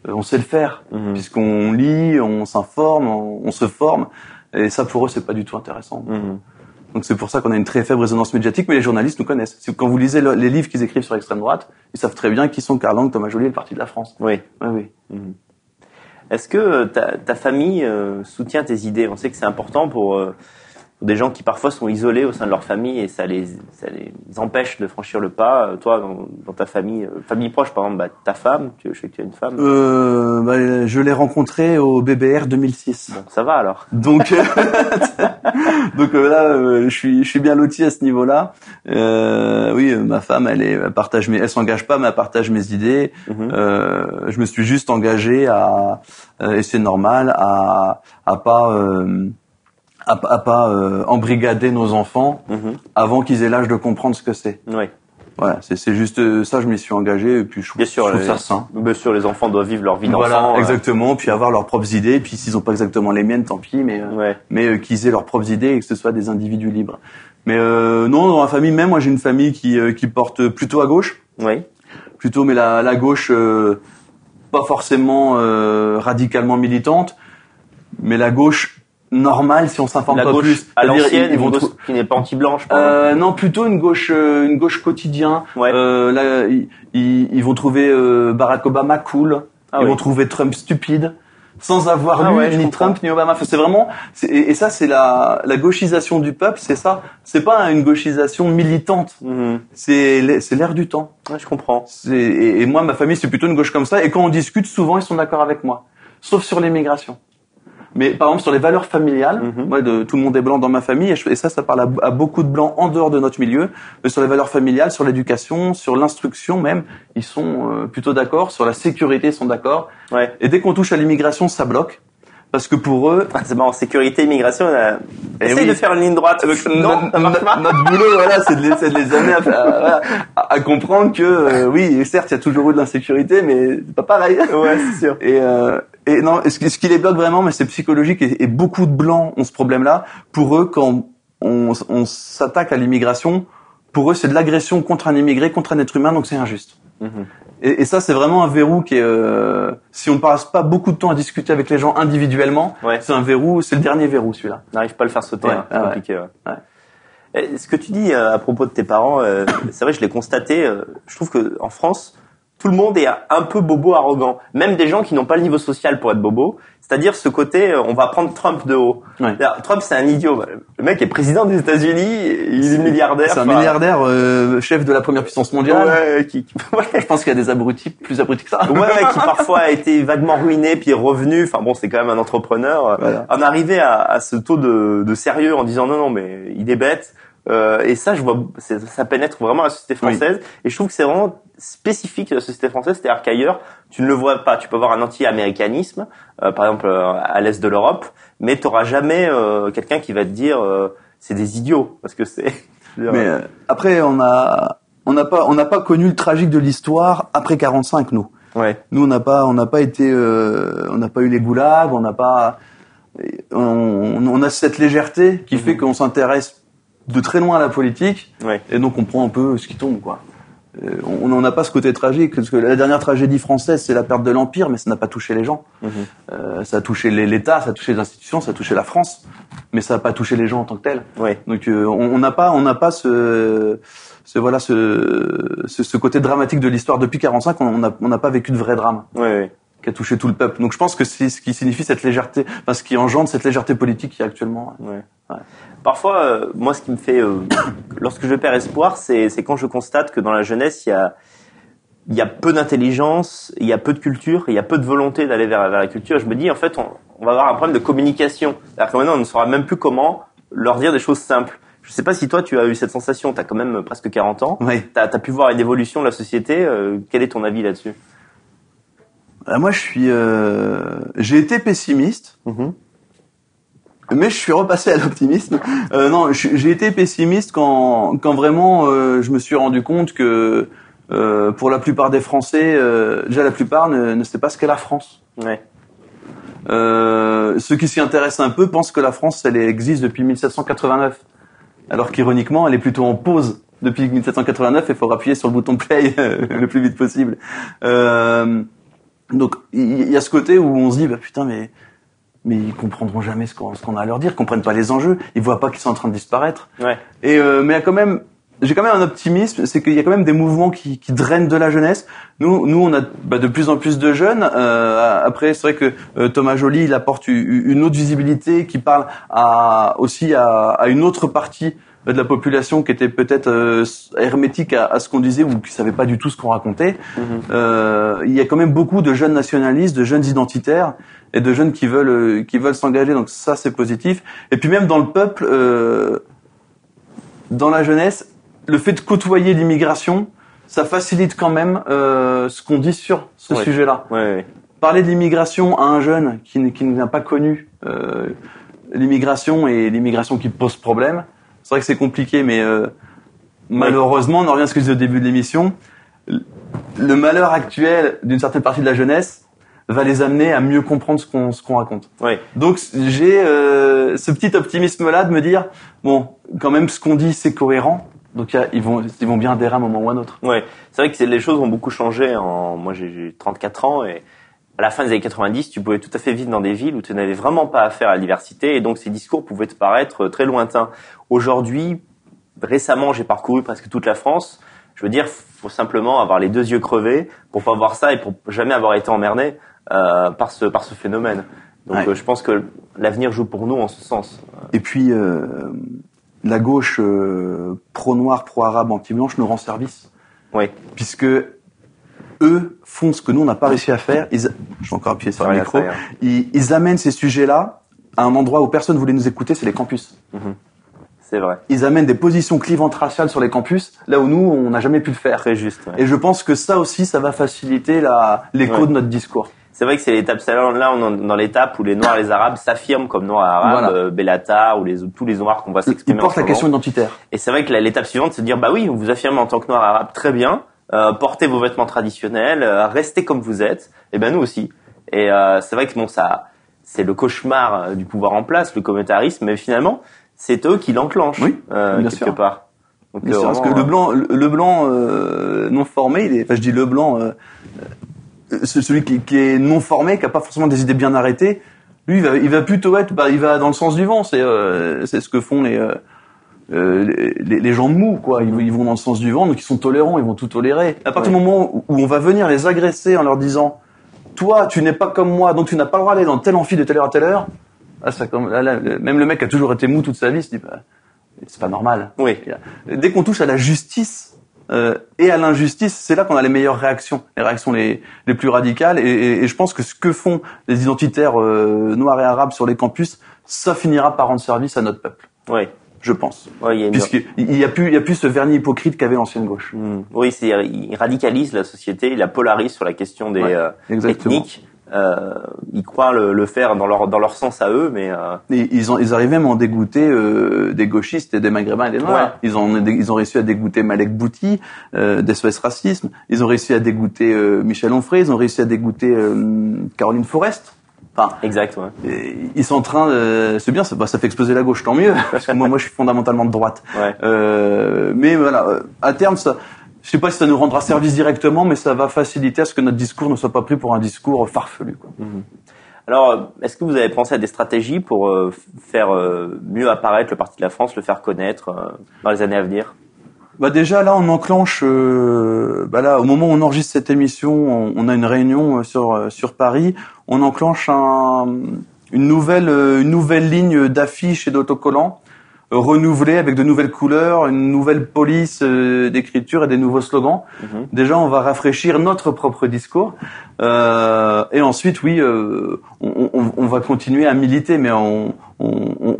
On sait le faire, Mhm. puisqu'on lit, on s'informe, on, on se forme. Et ça, pour eux, c'est pas du tout intéressant. Mhm. Donc c'est pour ça qu'on a une très faible résonance médiatique, mais les journalistes nous connaissent. Quand vous lisez le- les livres qu'ils écrivent sur l'extrême droite, ils savent très bien qui sont Karl Lang, Thomas Joly et le Parti de la France. Oui. Oui, oui. Mhm. Est-ce que euh, ta, ta famille euh, soutient tes idées? On sait que c'est important pour, euh, pour des gens qui parfois sont isolés au sein de leur famille et ça les, ça les empêche de franchir le pas. Euh, Toi, dans, dans ta famille, euh, famille proche, par exemple, bah, ta femme, tu, je sais que tu as une femme. Euh, bah, je l'ai rencontré au BBR 2006. Bon, ça va alors. Donc, euh, *laughs* donc euh, là, euh, je suis, je suis bien loti à ce niveau-là. Euh, oui, ma femme, elle, est, elle partage mes, elle s'engage pas, mais elle partage mes idées. Euh, je me suis juste engagé à, et c'est normal, à, à pas, euh, à, à pas euh, embrigader nos enfants Mhm. avant qu'ils aient l'âge de comprendre ce que c'est. Oui. Voilà, c'est, c'est juste euh, ça, je m'y suis engagé et puis je, Bien sûr, je trouve les- ça sain. Bien sûr, les enfants doivent vivre leur vie Voilà, d'enfant. euh, exactement. Puis avoir leurs propres idées. Puis s'ils ont pas exactement les miennes, tant pis. Mais euh, Ouais. mais euh, qu'ils aient leurs propres idées et que ce soit des individus libres. Mais euh, non, dans ma famille même, moi j'ai une famille qui euh, qui porte plutôt à gauche, Oui. plutôt mais la la gauche euh, pas forcément euh, radicalement militante, mais la gauche normale si on s'informe pas gauche plus. à l'ancienne, ils, ils vont une gauche qui n'est pas anti-blanche. euh, non, plutôt une gauche, euh, une gauche quotidien. Ouais. Euh, là, ils, ils- vont trouver euh, Barack Obama cool. Ah ils oui. vont trouver Trump stupide, sans avoir Ah lu ouais, ni comprends. Trump ni Obama. Enfin, c'est vraiment, et, et ça, c'est la, la gauchisation du peuple. C'est ça. C'est pas une gauchisation militante. Mhm. C'est, c'est l'air du temps. Ouais, je comprends. Et, et moi, ma famille, c'est plutôt une gauche comme ça. Et quand on discute, souvent, ils sont d'accord avec moi, sauf sur l'immigration. Mais par exemple sur les valeurs familiales, Mhm. moi de, tout le monde est blanc dans ma famille et, je- et ça ça parle à, à beaucoup de blancs en dehors de notre milieu. Mais sur les valeurs familiales, sur l'éducation, sur l'instruction même, ils sont euh, plutôt d'accord. Sur la sécurité, ils sont d'accord. Ouais. Et dès qu'on touche à l'immigration, ça bloque parce que pour eux, Ah, c'est marrant, sécurité, immigration, on a... Eh Essaye oui. de faire une ligne droite. non, notre, ça marche pas. notre boulot, voilà, c'est de de les amener à, à- à comprendre que euh, oui, certes, il y a toujours eu de l'insécurité, mais c'est pas pareil. Ouais, c'est sûr. Et, euh, et non, ce qui, ce qui les bloque vraiment, mais c'est psychologique, et, et beaucoup de blancs ont ce problème-là. Pour eux, quand on, on s'attaque à l'immigration, pour eux, c'est de l'agression contre un immigré, contre un être humain, donc c'est injuste. Mhm. Et, et ça, c'est vraiment un verrou qui est, euh, si on ne passe pas beaucoup de temps à discuter avec les gens individuellement, Ouais. c'est un verrou, c'est le dernier verrou, celui-là. On n'arrive pas à le faire sauter, Ouais, hein, c'est ah compliqué. ouais. Ce que tu dis euh, à propos de tes parents, euh, *coughs* c'est vrai, je l'ai constaté. euh, je trouve que en France, tout le monde est un peu bobo arrogant, même des gens qui n'ont pas le niveau social pour être bobo. C'est-à-dire ce côté, euh, on va prendre Trump de haut. Ouais. Trump, c'est un idiot. Le mec est président des États-Unis, il est milliardaire. C'est un milliardaire, euh, chef de la première puissance mondiale. Ouais, qui, qui- *laughs* ouais. Je pense qu'il y a des abrutis, plus abrutis que ça. Ouais, ouais, qui *laughs* parfois a été vaguement ruiné puis est revenu. Enfin bon, c'est quand même un entrepreneur. Voilà. En arriver à, à ce taux de, de sérieux en disant non, non, mais il est bête. Euh, et ça, je vois, ça pénètre vraiment la société Oui. française. Et je trouve que c'est vraiment spécifique de la société française. C'est-à-dire qu'ailleurs, tu ne le vois pas. Tu peux avoir un anti-américanisme, euh, par exemple euh, à l'est de l'Europe, mais tu n'auras jamais quelqu'un qui va te dire c'est des idiots parce que c'est. *laughs* Mais après, on a, on n'a pas, on n'a pas connu le tragique de l'histoire après 45, nous. ouais. Nous, on n'a pas, on n'a pas été, on n'a pas eu les goulags, on n'a pas, on, on a cette légèreté qui fait qu'on s'intéresse de très loin à la politique Ouais. et donc on prend un peu ce qui tombe, quoi. euh, on n'en a pas ce côté tragique parce que la dernière tragédie française c'est la perte de l'empire mais ça n'a pas touché les gens Mhm. Euh, ça a touché l'État ça a touché les institutions ça a touché la France mais ça n'a pas touché les gens en tant que tels Oui. donc euh, on n'a pas on n'a pas ce ce voilà ce, ce ce côté dramatique de l'histoire depuis 45 on n'a on n'a pas vécu de vrai drame oui. Qui a touché tout le peuple donc je pense que c'est ce qui signifie cette légèreté enfin ce qui engendre cette légèreté politique qui est actuellement Ouais. Ouais. Parfois, euh, moi, ce qui me fait, euh, *coughs* lorsque je perds espoir, c'est quand je constate que dans la jeunesse, il y a, il y a peu d'intelligence, il y a peu de culture, il y a peu de volonté d'aller vers, vers la culture. Je me dis, en fait, on, on va avoir un problème de communication. C'est-à-dire que maintenant, on ne saura même plus comment leur dire des choses simples. Je sais pas si toi, tu as eu cette sensation. Tu as quand même presque 40 ans. oui Tu as, pu voir une évolution de la société. euh, quel est ton avis là-dessus? Euh, moi je suis euh, j'ai été pessimiste Mais je suis repassé à l'optimisme. Euh, non, j'ai été pessimiste quand, quand vraiment euh, je me suis rendu compte que euh, pour la plupart des Français, euh, déjà la plupart ne, ne sait pas ce qu'est la France. Ouais. Euh, ceux qui s'y intéressent un peu pensent que la France, elle existe depuis 1789, alors qu'ironiquement, elle est plutôt en pause depuis 1789 et il faut appuyer sur le bouton play le plus vite possible. Euh, donc il y, a ce côté où on se dit, bah putain, mais mais ils comprendront jamais ce qu'on ce qu'on a à leur dire, ils comprennent pas les enjeux, ils voient pas qu'ils sont en train de disparaître. Ouais. Et euh, mais il y a quand même, j'ai quand même un optimisme, c'est qu'il y a quand même des mouvements qui, qui drainent de la jeunesse. Nous, nous, on a bah, de plus en plus de jeunes. Euh, après, c'est vrai que euh, Thomas Joly, il apporte une autre visibilité, qui parle à, aussi à, à une autre partie de la population qui était peut-être euh, hermétique à, à ce qu'on disait ou qui savait pas du tout ce qu'on racontait. Mhm. Euh, il y a quand même beaucoup de jeunes nationalistes, de jeunes identitaires et de jeunes qui veulent euh, qui veulent s'engager. Donc ça c'est positif. Et puis même dans le peuple, euh, dans la jeunesse, le fait de côtoyer l'immigration, ça facilite quand même ce qu'on dit sur ce Ouais. sujet-là. Ouais, ouais. Parler de l'immigration à un jeune qui, qui n'a pas connu l'immigration et l'immigration qui pose problème, c'est vrai que c'est compliqué, mais euh, malheureusement, on en revient à ce que je disais au début de l'émission, le malheur actuel d'une certaine partie de la jeunesse va les amener à mieux comprendre ce qu'on ce qu'on raconte. Ouais. Donc j'ai euh, ce petit optimisme là de me dire bon quand même ce qu'on dit c'est cohérent donc ils vont ils vont bien adhérer à un moment ou à un autre. Ouais, c'est vrai que les choses ont beaucoup changé. En, moi, j'ai j'ai 34 ans et à la fin des années 90, tu pouvais tout à fait vivre dans des villes où tu n'avais vraiment pas affaire à la diversité et donc ces discours pouvaient te paraître très lointains. Aujourd'hui, récemment, j'ai parcouru presque toute la France. Je veux dire, faut simplement avoir les deux yeux crevés pour pas voir ça et pour jamais avoir été emmerdé euh, par ce par ce phénomène. Donc, Ouais. euh, je pense que l'avenir joue pour nous en ce sens. Et puis euh, la gauche euh, pro-noir, pro-arabe, anti-blanche nous rend service Oui, puisque eux font ce que nous on n'a pas réussi à faire. Ils, je vais encore appuyer sur le micro. Ils, ils amènent ces sujets-là à un endroit où personne voulait nous écouter, c'est les campus. c'est vrai, Ils amènent des positions clivantes raciales sur les campus, là où nous on n'a jamais pu le faire. très juste. ouais. Et je pense que ça aussi, ça va faciliter la l'écho Ouais. de notre discours. C'est vrai que c'est l'étape, là, on est dans l'étape où les Noirs et les Arabes s'affirment comme Noirs et Arabes, Voilà. euh, Bellatar ou les, tous les Noirs qu'on va Ils s'exprimer. en portent la moment. question identitaire. Et c'est vrai que l'étape suivante, c'est de dire, bah oui, vous vous affirmez en tant que Noir Arabe, très bien, euh, portez vos vêtements traditionnels, euh, restez comme vous êtes, et ben nous aussi. Et euh, c'est vrai que bon, ça, c'est le cauchemar du pouvoir en place, le communautarisme, mais finalement, c'est eux qui l'enclenchent, Oui, quelque sûr. part. Donc, Bien sûr, parce que le blanc, le, blanc non formé, il est, enfin je dis le blanc, ce- celui qui, qui est non formé, qui a pas forcément des idées bien arrêtées, lui il va, il va plutôt être, bah, il va dans le sens du vent. C'est c'est ce que font les, euh, les, gens de mou, quoi. Ils, ils vont dans le sens du vent, donc ils sont tolérants, ils vont tout tolérer. À partir Ouais. du moment où, où on va venir les agresser en leur disant, toi tu n'es pas comme moi, donc tu n'as pas le droit d'aller dans tel amphi de telle heure à telle heure. Ah, ça, comme, là, même le mec a toujours été mou toute sa vie se dit, bah, c'est pas normal. Oui, Dès qu'on touche à la justice euh, et à l'injustice, c'est là qu'on a les meilleures réactions, les réactions les, les plus radicales. Et, et- et je pense que ce que font les identitaires euh, noirs et arabes sur les campus, ça finira par rendre service à notre peuple, oui, je pense. oui, il y a une- Puisqu'il y a plus, il y a plus ce vernis hypocrite qu'avait l'ancienne gauche. Hmm. Oui, c'est il radicalise la société, il la polarise sur la question des Ouais, euh, ethniques. Euh, ils croient le, le faire dans leur dans leur sens à eux, mais euh, Et ils, ont, ils arrivent même à en dégoûter euh, des gauchistes et des maghrébins et des noirs. Ouais. Ils, ont, ils ont réussi à dégoûter Malek Bouti euh, d'SOS Racisme. Ils ont réussi à dégoûter euh, Michel Onfray. Ils ont réussi à dégoûter euh, Caroline Forest. Enfin, exact. Ouais. ils sont en train de... C'est bien, ça, bah, ça fait exploser la gauche, tant mieux. *laughs* Parce que moi, moi, je suis fondamentalement de droite. Ouais. Euh, mais voilà, euh, à terme, ça, je sais pas si ça nous rendra service directement, mais ça va faciliter à ce que notre discours ne soit pas pris pour un discours farfelu. Quoi. Mhm. Alors, est-ce que vous avez pensé à des stratégies pour euh, faire euh, mieux apparaître le Parti de la France, le faire connaître euh, dans les années à venir? Bah déjà là on enclenche bah là au moment où on enregistre cette émission on, on a une réunion sur sur Paris on enclenche un, une nouvelle une nouvelle ligne d'affiches et d'autocollants renouvelé avec de nouvelles couleurs, une nouvelle police euh, d'écriture et des nouveaux slogans. Mhm. Déjà, on va rafraîchir notre propre discours. Euh, et ensuite, oui, euh, on, on, on, va continuer à militer, mais on,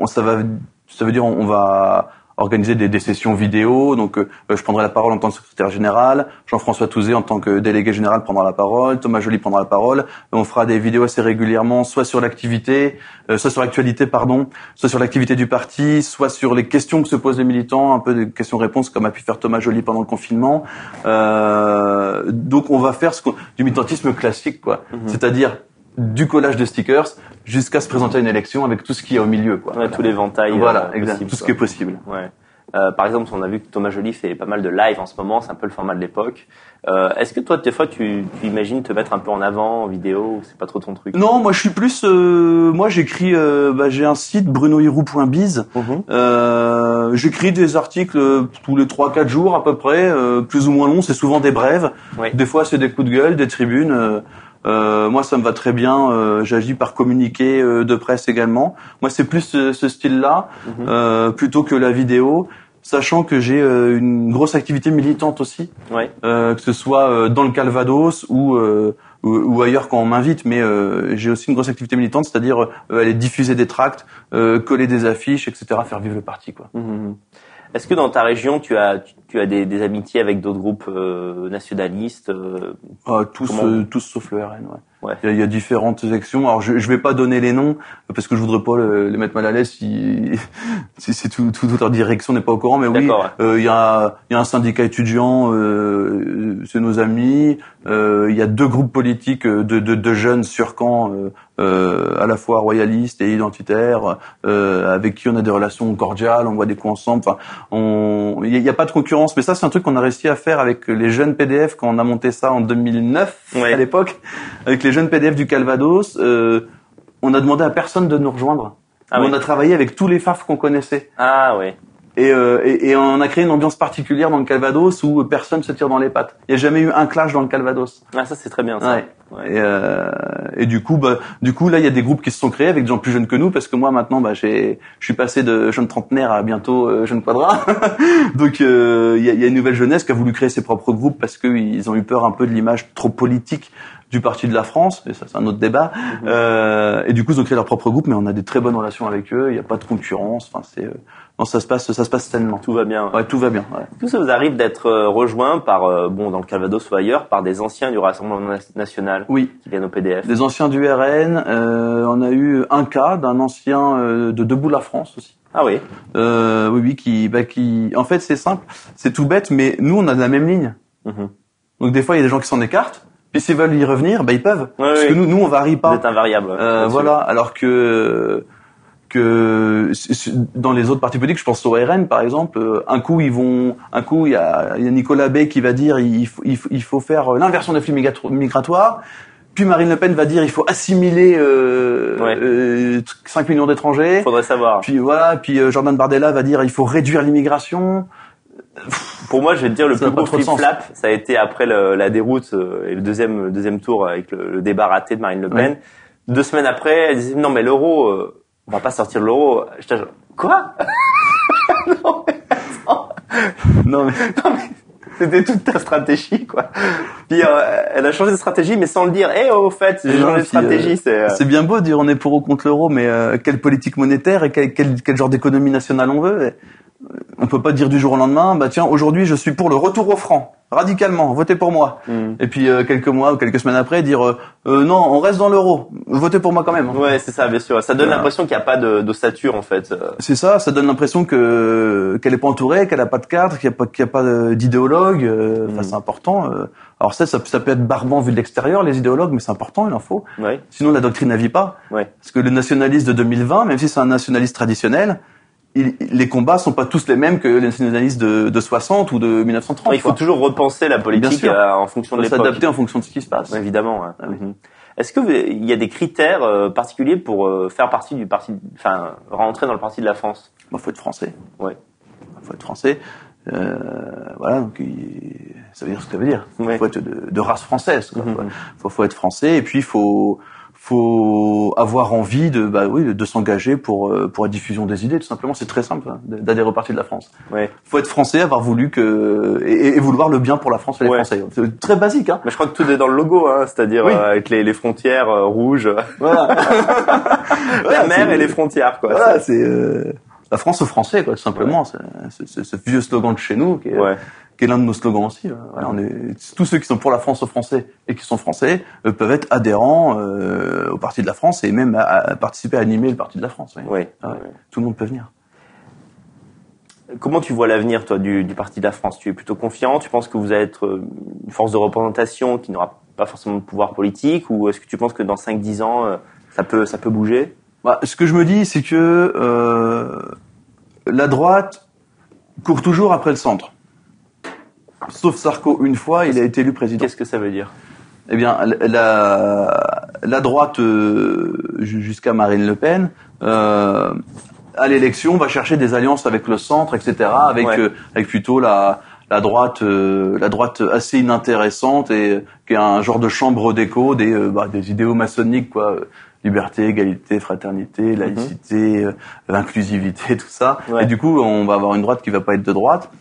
ça va, ça veut dire on va organiser des, des, sessions vidéo. Donc, euh, je prendrai la parole en tant que secrétaire général. Jean-François Touzé en tant que délégué général prendra la parole. Thomas Joly prendra la parole. On fera des vidéos assez régulièrement, soit sur l'activité, euh, soit sur l'actualité, pardon, soit sur l'activité du parti, soit sur les questions que se posent les militants, un peu des questions-réponses comme a pu faire Thomas Joly pendant le confinement. Euh, donc, on va faire ce du militantisme classique, quoi. Mhm. C'est-à-dire du collage de stickers jusqu'à se présenter à une élection avec tout ce qu'il y a au milieu, quoi. Ouais, tous les ventails. Voilà, euh, exact, tout ce qui est possible. Ouais. Euh, par exemple, on a vu que Thomas Joly fait pas mal de live en ce moment, c'est un peu le format de l'époque. Euh, Est-ce que toi, des fois, tu, tu, imagines te mettre un peu en avant en vidéo C'est pas trop ton truc? Non, moi, je suis plus. Euh, moi, j'écris. Euh, bah, j'ai un site brunohirou.biz. Mhm. euh, j'écris des articles tous les 3-4 jours à peu près, plus ou moins longs. C'est souvent des brèves. Des fois, c'est des coups de gueule, des tribunes. Euh, moi, ça me va très bien. Euh, J'agis par communiqué euh, de presse également. Moi, c'est plus ce, ce style-là euh, plutôt que la vidéo, sachant que j'ai euh, une grosse activité militante aussi, ouais. que ce soit dans le Calvados ou ou, ailleurs quand on m'invite, mais j'ai aussi une grosse activité militante, c'est-à-dire aller diffuser des tracts, coller des affiches, etc., faire vivre le parti, quoi. Mhm. Est-ce que dans ta région, tu as, tu as des, des amitiés avec d'autres groupes euh, nationalistes euh, ah, tous, euh, tous sauf le RN, ouais. Ouais. Il, y a, il, y a, différentes actions. Alors je, je vais pas donner les noms parce que je voudrais pas les mettre mal à l'aise si, *laughs* si, si tout, toute leur direction n'est pas au courant. Mais oui, euh, il y a, il y a un syndicat étudiant, euh, c'est nos amis. Euh, il y a deux groupes politiques de, de, de jeunes sur camp, euh, à la fois royalistes et identitaires, avec qui on a des relations cordiales. On voit des coups ensemble. Enfin, on, il n'y a, a, pas de concurrence. Mais ça, c'est un truc qu'on a réussi à faire avec les jeunes PDF quand on a monté ça en 2009 à l'époque, avec les les jeunes PDF du Calvados, euh, on a demandé à personne de nous rejoindre. Ah on a travaillé avec tous les FAF qu'on connaissait. Ah oui. Euh, et, et, on a créé une ambiance particulière dans le Calvados où personne se tire dans les pattes. Il n'y a jamais eu un clash dans le Calvados. Ah ça c'est très bien ça. Ouais. Et, euh, et, du coup, bah, du coup là il y a des groupes qui se sont créés avec des gens plus jeunes que nous parce que moi maintenant bah, j'ai, je suis passé de jeune trentenaire à bientôt euh, jeune quadra. *laughs* Donc il y, a, y, a, une nouvelle jeunesse qui a voulu créer ses propres groupes parce qu'ils ont eu peur un peu de l'image trop politique du parti de la France, et ça c'est un autre débat. Mhm. Euh, et du coup, ils ont créé leur propre groupe, mais on a des très bonnes relations avec eux. Il n'y a pas de concurrence. Enfin, c'est euh, non, ça se passe, ça se passe tellement. Tout va bien. Ouais, tout va bien. Ouais. Tout ça vous arrive d'être euh, rejoint par, euh, bon, dans le Calvados ou ailleurs, par des anciens du Rassemblement national. Oui. Qui viennent au PDF. Des anciens du RN. Euh, on a eu un cas d'un ancien euh, de Debout la France aussi. Ah oui. Euh, oui, oui, qui, bah, qui, en fait, c'est simple, c'est tout bête, mais nous, on a la même ligne. Mhm. Donc des fois, il y a des gens qui s'en écartent. Puis s'ils veulent y revenir, bah ils peuvent. parce que nous, nous on varie pas. C'est invariable. Euh, voilà. Alors que que dans les autres partis politiques, je pense au RN par exemple, euh, un coup ils vont, un coup il y a, y a, Nicolas Bay qui va dire il faut, il faut, il faut faire l'inversion des flux migratoires. Puis Marine Le Pen va dire il faut assimiler euh, euh 5 millions d'étrangers. Faudrait savoir. Puis voilà, puis euh, Jordan Bardella va dire il faut réduire l'immigration. Pour moi, je vais te dire, le plus gros flip-flap, ça a été après le, la déroute euh, et le deuxième, deuxième tour avec le, le, débat raté de Marine Le Pen. Deux semaines après, elle disait, non, mais l'euro, euh, on va pas sortir de l'euro. Je quoi? *laughs* Non, mais attends. Non, mais, *laughs* non, mais c'était toute ta stratégie, quoi. Puis euh, elle a changé de stratégie, mais sans le dire. Eh, au fait, j'ai changé de stratégie. Euh, c'est bien beau de dire on est pour ou contre l'euro, mais quelle politique monétaire et quel, quel, quel genre d'économie nationale on veut on peut pas dire du jour au lendemain, bah tiens, aujourd'hui je suis pour le retour au franc, radicalement, votez pour moi. Mm. Et puis euh, quelques mois ou quelques semaines après dire euh, euh, non, on reste dans l'euro, votez pour moi quand même. Ouais, c'est ça, bien sûr. Ça donne l'impression qu'il n'y a pas de d'ossature en fait. C'est ça, ça donne l'impression que qu'elle est pas entourée, qu'elle a pas de cadre, qu'il n'y a pas qu'il y a pas d'idéologue. Enfin, mm. c'est important. Alors ça, ça, peut être barbant vu de l'extérieur, les idéologues, mais c'est important, il en faut. Ouais. Sinon la doctrine n'avit pas. Ouais. Parce que le nationaliste de 2020, même si c'est un nationaliste traditionnel, il- les combats sont pas tous les mêmes que les nationalistes de, de 60 ou de 1930. il faut quoi. toujours repenser la politique euh, en fonction de l'époque. s'adapter en fonction de ce qui se passe. Ouais, évidemment. ouais. Ah oui. Mhm. Est-ce que vous- il y a des critères euh, particuliers pour euh, faire partie du parti, enfin rentrer dans le parti de la France? Bah, faut être français. Ouais. Faut être français. Euh, voilà, donc il- ça veut dire ce que ça veut dire. Ouais. Faut être de, de race française. Quoi. Mhm. Faut, faut, faut être français et puis il faut faut avoir envie de bah oui de, s'engager pour euh, pour la diffusion des idées tout simplement c'est très simple hein, d'adhérer au parti de la France Ouais. faut être français avoir voulu que et, et vouloir le bien pour la France et les Ouais. Français c'est très basique hein Mais je crois que tout est dans le logo, hein, c'est-à-dire Oui. euh, avec les, les frontières euh, rouges, voilà *laughs* la Voilà, mer et les frontières, quoi. voilà c'est euh, la France aux Français quoi tout simplement c'est ce vieux slogan de chez nous qui est, Ouais. qui est l'un de nos slogans aussi. Voilà, on est, tous ceux qui sont pour la France aux Français et qui sont français euh, peuvent être adhérents euh, au Parti de la France et même à, à participer à animer le Parti de la France. oui. Ah. Tout le monde peut venir. Comment tu vois l'avenir, toi, du, du parti de la France? Tu es plutôt confiant? Tu penses que vous allez être euh, une force de représentation qui n'aura pas forcément de pouvoir politique, ou est-ce que tu penses que dans 5-10 ans, euh, ça peut, ça peut bouger? Bah, ce que je me dis, c'est que euh, la droite court toujours après le centre. Sauf Sarko, une fois, il a été élu président. Qu'est-ce que ça veut dire? Eh bien, la, la droite, euh, ju- jusqu'à Marine Le Pen, euh, à l'élection, va chercher des alliances avec le centre, etc., avec, Ouais. euh, avec plutôt la, la droite, euh, la droite assez inintéressante et qui est un genre de chambre d'écho des, euh, bah, des idéaux maçonniques, quoi. Liberté, égalité, fraternité, laïcité, euh, l'inclusivité, *laughs* tout ça. Ouais. Et du coup, on va avoir une droite qui va pas être de droite.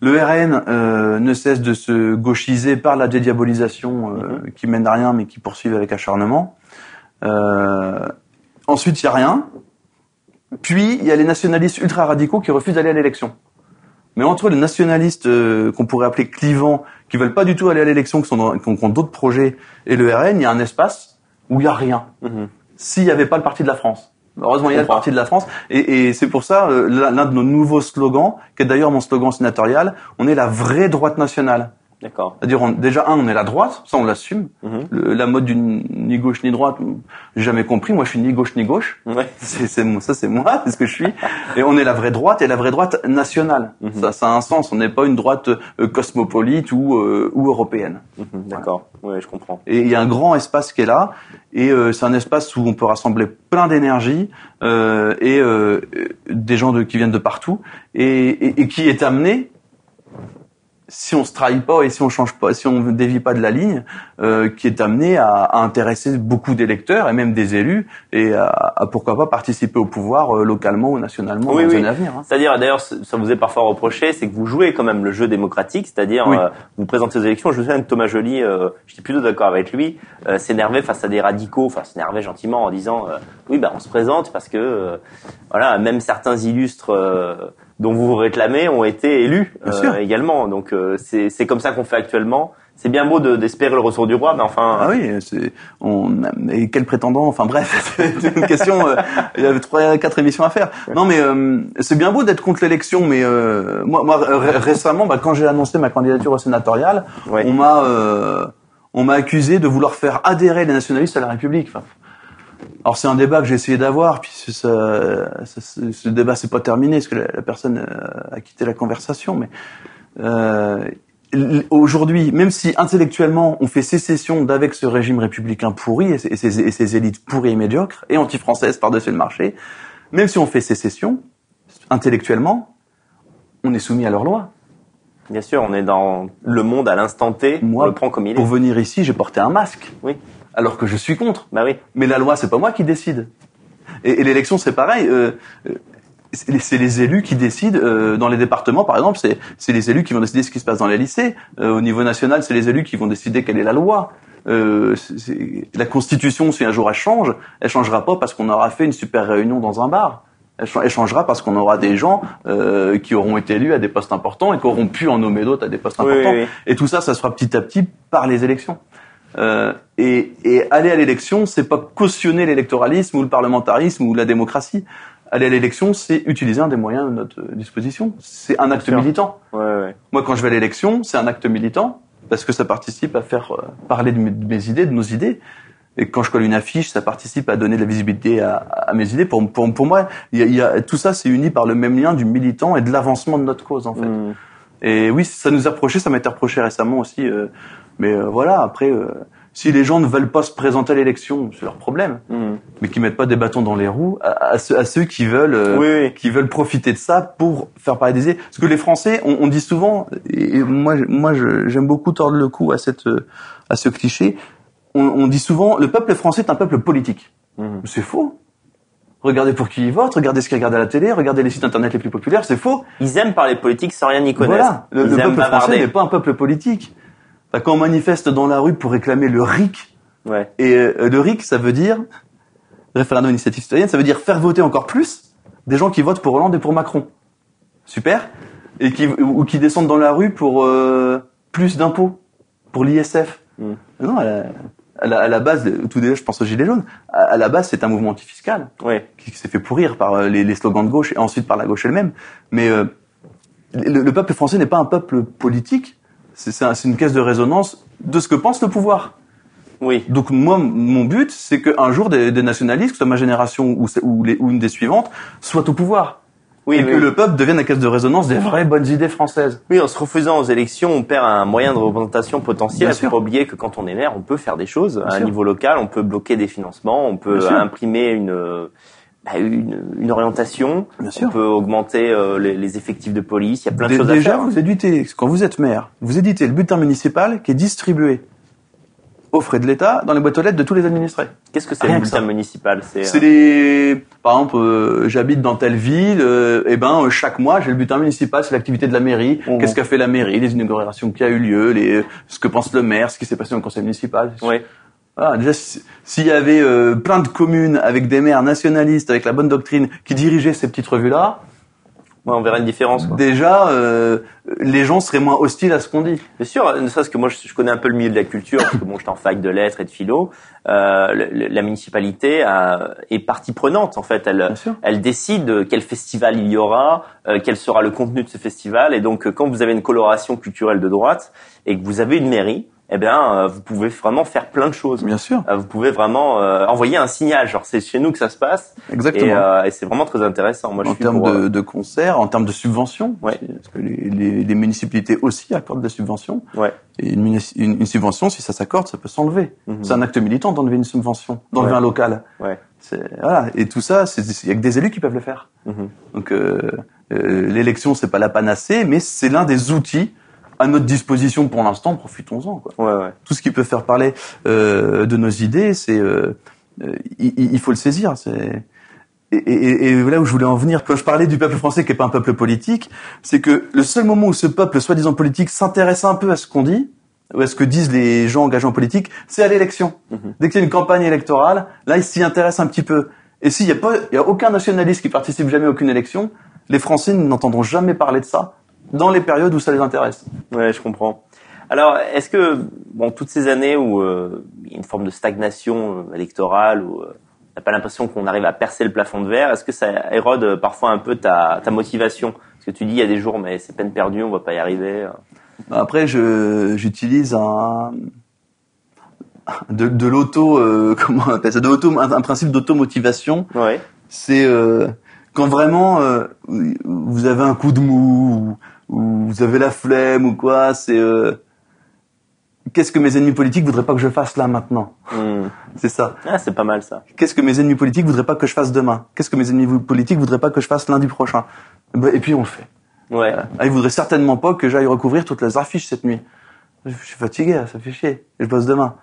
Le RN euh, ne cesse de se gauchiser par la dédiabolisation euh, qui mène à rien mais qui poursuit avec acharnement. Euh, ensuite, il y a rien. Puis, il y a les nationalistes ultra-radicaux qui refusent d'aller à l'élection. Mais entre les nationalistes euh, qu'on pourrait appeler clivants, qui veulent pas du tout aller à l'élection, qui, sont dans- qui ont, qui ont d'autres projets, et le RN, il y a un espace où il y a rien. Mhm. S'il n'y avait pas le Parti de la France. Heureusement, il y a le. Parti de la France. Et, et c'est pour ça, euh, l'un de nos nouveaux slogans, qui est d'ailleurs mon slogan sénatorial, on est la vraie droite nationale. D'accord. C'est-à-dire, on- déjà, un, on est la droite, ça on l'assume. Mhm. Le- la mode du ni gauche ni droite, j'ai jamais compris. Moi, je suis ni gauche ni gauche. Ouais. *laughs* C'est, ça, c'est moi, *laughs* c'est ce que je suis. Et on est la vraie droite et la vraie droite nationale. Mhm. Ça, ça a un sens. On n'est pas une droite euh, cosmopolite ou, euh, ou européenne. Mhm, D'accord. Ouais, je comprends. Et il y a un grand espace qui est là, et euh, c'est un espace où on peut rassembler plein d'énergie euh, et des gens de, qui viennent de partout, et, et, et qui est amené, si on se trahit pas et si on change pas, si on ne dévie pas de la ligne, euh, qui est amené à, à intéresser beaucoup d'électeurs et même des élus, et à, à pourquoi pas participer au pouvoir euh, localement ou nationalement Oui, dans oui. un avenir. hein. C'est-à-dire, d'ailleurs, ça vous est parfois reproché, c'est que vous jouez quand même le jeu démocratique, c'est-à-dire Oui. euh, vous présentez aux élections. Je me souviens que Thomas Joly, euh, j'étais plutôt d'accord avec lui, euh, s'énervait face à des radicaux, enfin s'énervait gentiment en disant euh, oui, bah on se présente parce que euh, voilà, même certains illustres euh, dont vous vous réclamez ont été élus euh, également. Donc euh, c'est c'est comme ça qu'on fait actuellement. C'est bien beau de- d'espérer le retour du roi, mais enfin. Ah oui, c'est on et quel prétendant Enfin bref, *laughs* c'est une question. euh, il y avait trois, quatre émissions à faire. Non, mais euh, c'est bien beau d'être contre l'élection, mais euh, moi, moi ré- récemment, bah, quand j'ai annoncé ma candidature au sénatorial, Ouais. on m'a euh, on m'a accusé de vouloir faire adhérer les nationalistes à la République. Enfin, alors c'est un débat que j'ai essayé d'avoir, puis c'est- ça, ça- ce débat c'est pas terminé parce que la, la personne euh, a quitté la conversation, mais euh, aujourd'hui, même si intellectuellement on fait sécession d'avec ce régime républicain pourri et ses, et ses- et ses élites pourries et médiocres et anti-françaises par-dessus le marché, même si on fait sécession, intellectuellement, on est soumis à leurs lois. Bien sûr, on est dans le monde à l'instant T. Moi, on le prend comme il est. Pour venir ici, j'ai porté un masque, Oui. Alors que je suis contre. Bah oui. Mais la loi, c'est pas moi qui décide. Et, et l'élection, c'est pareil. euh, euh, c'est les- élus qui décident euh, dans les départements, par exemple. C'est les élus qui vont décider ce qui se passe dans les lycées. Euh, au niveau national, c'est les élus qui vont décider quelle est la loi. La Constitution, si un jour elle change, elle changera pas parce qu'on aura fait une super réunion dans un bar. Elle cha- elle changera parce qu'on aura des gens qui auront été élus à des postes importants et qui auront pu en nommer d'autres à des postes Oui, importants. oui, oui. Et tout ça, ça se fera petit à petit par les élections. Euh, et, et aller à l'élection, c'est pas cautionner l'électoralisme ou le parlementarisme ou la démocratie. Aller à l'élection, c'est utiliser un des moyens de notre disposition. C'est un acte militant. Ouais, ouais. Moi, quand je vais à l'élection, c'est un acte militant parce que ça participe à faire euh, parler de mes, de mes idées, de nos idées. Et quand je colle une affiche, ça participe à donner de la visibilité à, à mes idées. Pour, pour, pour moi, il y a, il y a, tout ça, c'est uni par le même lien du militant et de l'avancement de notre cause, en fait. Hmm. Et oui, ça nous a reproché, ça m'a été reproché récemment aussi. euh, mais euh, voilà, après, euh, si les gens ne veulent pas se présenter à l'élection, c'est leur problème. Hmm. Mais qui mettent pas des bâtons dans les roues à, à ceux, à ceux qui veulent, euh, Oui, oui. qui veulent profiter de ça pour faire parler des idées. Parce que les Français, on, on dit souvent, et moi, moi, j'aime beaucoup tordre le cou à cette, euh, à ce cliché. On, on dit souvent, le peuple français est un peuple politique. Mhm. C'est faux. Regardez pour qui ils votent, regardez ce qu'ils regardent à la télé, regardez les sites internet les plus populaires, c'est faux. Ils aiment parler politique sans rien y connaître. Voilà, le, peuple français n'est pas un peuple politique. Enfin, quand on manifeste dans la rue pour réclamer le RIC, Ouais. et euh, le RIC, ça veut dire référendum initiative citoyenne, ça veut dire faire voter encore plus des gens qui votent pour Hollande et pour Macron. Super. Et qui ou qui descendent dans la rue pour euh, plus d'impôts pour l'ISF. Mm. Non, à la, à la, à la base, tout déjà, je pense aux gilets jaunes. À, à la base, c'est un mouvement antifiscal Ouais. qui s'est fait pourrir par euh, les, les slogans de gauche et ensuite par la gauche elle-même. Mais euh, le, le peuple français n'est pas un peuple politique. C'est c'est un- c'est une caisse de résonance de ce que pense le pouvoir. Oui. Donc moi, mon but, c'est qu'un jour des, des nationalistes, que ce soit ma génération ou, les, ou une des suivantes, soient au pouvoir. Oui, et oui, que oui. le peuple devienne la caisse de résonance des vraies bonnes idées françaises. Oui, en se refusant aux élections, on perd un moyen de représentation potentiel. Il faut pas oublier que quand on est maire, on peut faire des choses à un niveau local. On peut bloquer des financements, on peut Bien sûr. imprimer une, bah, une une orientation. Bien sûr. On peut augmenter euh, les, les effectifs de police. Il y a plein de choses déjà, à faire. vous éditez, quand vous êtes maire, vous éditez le bulletin municipal qui est distribué aux frais de l'État dans les boîtes aux lettres de tous les administrés. Qu'est-ce que c'est le bulletin municipal? C'est C'est euh, les, par exemple, euh, j'habite dans telle ville, euh, et ben euh, chaque mois j'ai le bulletin municipal, c'est l'activité de la mairie, Mhm. qu'est-ce qu'a fait la mairie, les inaugurations qui a eu lieu, les, ce que pense le maire, ce qui s'est passé dans le conseil municipal. ouais. Voilà, déjà, si- s'il y avait euh, plein de communes avec des maires nationalistes, avec la bonne doctrine, qui dirigeaient ces petites revues-là, Ouais, on verra une différence. Quoi. déjà, euh, les gens seraient moins hostiles à ce qu'on dit. Bien sûr, ne serait-ce que moi je, je connais un peu le milieu de la culture, parce que bon, j'étais en fac de lettres et de philo. Euh, le- la municipalité a- est partie prenante en fait. Elle, elle décide de quel festival il y aura, euh, quel sera le contenu de ce festival. Et donc, euh, quand vous avez une coloration culturelle de droite et que vous avez une mairie, eh bien, euh, vous pouvez vraiment faire plein de choses. Bien sûr, Euh, vous pouvez vraiment euh, envoyer un signal, genre c'est chez nous que ça se passe, exactement. et, et c'est vraiment très intéressant. Moi, je en termes de, de concerts, en termes de subventions, Ouais. parce que les, les- les municipalités aussi accordent des subventions. Ouais. Et une, munici- une- une subvention, si ça s'accorde, ça peut s'enlever. Mhm. C'est un acte militant d'enlever une subvention, d'enlever Ouais. un local. Ouais. Voilà. Et tout ça, il y a que des élus qui peuvent le faire. Mhm. Donc euh, euh, l'élection, c'est pas la panacée, mais c'est l'un des outils à notre disposition pour l'instant. Profitons-en. quoi. Ouais, ouais. Tout ce qui peut faire parler euh, de nos idées, c'est euh, euh, il, il faut le saisir. C'est et, et, et là où je voulais en venir, quand je parlais du peuple français qui est pas un peuple politique, c'est que le seul moment où ce peuple, soi-disant politique, s'intéresse un peu à ce qu'on dit, ou à ce que disent les gens engagés en politique, c'est à l'élection. Mhm. Dès qu'il y a une campagne électorale, là, ils s'y intéressent un petit peu. Et s'il y a pas, il y a aucun nationaliste qui participe jamais à aucune élection, les Français n'entendront jamais parler de ça dans les périodes où ça les intéresse. Ouais, je comprends. Alors, est-ce que, bon, toutes ces années où euh, il y a une forme de stagnation euh, électorale, où euh, t'as pas l'impression qu'on arrive à percer le plafond de verre, est-ce que ça érode euh, parfois un peu ta, ta motivation? Parce que tu dis, il y a des jours, mais c'est peine perdue, on va pas y arriver. euh. Après, je j'utilise un de, de l'auto, euh, *laughs* comment on appelle ça, de l'auto, un, un principe d'automotivation. Ouais. C'est euh, quand vraiment euh, vous avez un coup de mou ou, ou vous avez la flemme ou quoi. C'est euh, qu'est-ce que mes ennemis politiques voudraient pas que je fasse là maintenant. Hmm. C'est ça. Ah, c'est pas mal ça. Qu'est-ce que mes ennemis politiques voudraient pas que je fasse demain Qu'est-ce que mes ennemis politiques voudraient pas que je fasse lundi prochain Ben, Et puis on le fait. Ouais. Ah, ils voudraient certainement pas que j'aille recouvrir toutes les affiches cette nuit. Je suis fatigué, ça fait chier. Je bosse demain.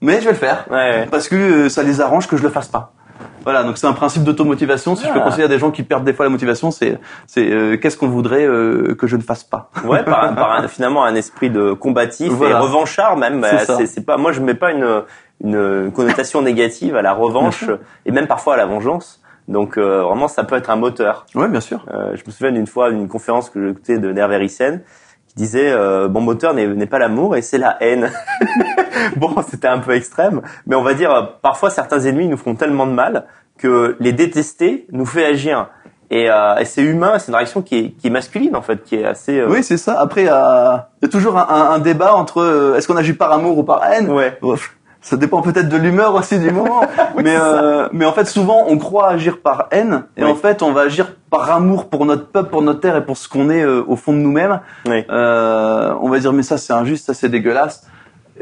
Mais je vais le faire. Ouais, ouais. Parce que euh, ça les arrange que je le fasse pas. Voilà, donc c'est un principe d'automotivation. Si je peux Ah. conseiller à des gens qui perdent des fois la motivation, c'est c'est euh, qu'est-ce qu'on voudrait euh, que je ne fasse pas? Ouais, par, un- par un- *laughs* finalement un esprit de combatif Voilà. et revanchard même. C'est Euh. C'est pas, moi je mets pas une, une connotation négative à la revanche et même parfois à la vengeance. Donc euh, vraiment, ça peut être un moteur. Ouais, bien sûr. Euh, je me souviens d'une fois d'une conférence que j'écoutais de Nerve Rissen qui disait euh, bon moteur n'est n'est pas l'amour et c'est la haine. *laughs* bon, c'était un peu extrême, mais on va dire euh, parfois certains ennemis nous font tellement de mal que les détester nous fait agir. Et, euh, et c'est humain, c'est une réaction qui est, qui est masculine en fait, qui est assez. euh, Oui, c'est ça. Après, il y a, il y a toujours un, un- un débat entre euh, est-ce qu'on agit par amour ou par haine? Ouais. Ouf. Ça dépend peut-être de l'humeur aussi du moment. *laughs* mais euh, mais en fait souvent on croit agir par haine et Oui. en fait on va agir par amour pour notre peuple, pour notre terre et pour ce qu'on est euh, au fond de nous-mêmes. Oui. Euh, on va dire mais ça c'est injuste, ça c'est dégueulasse.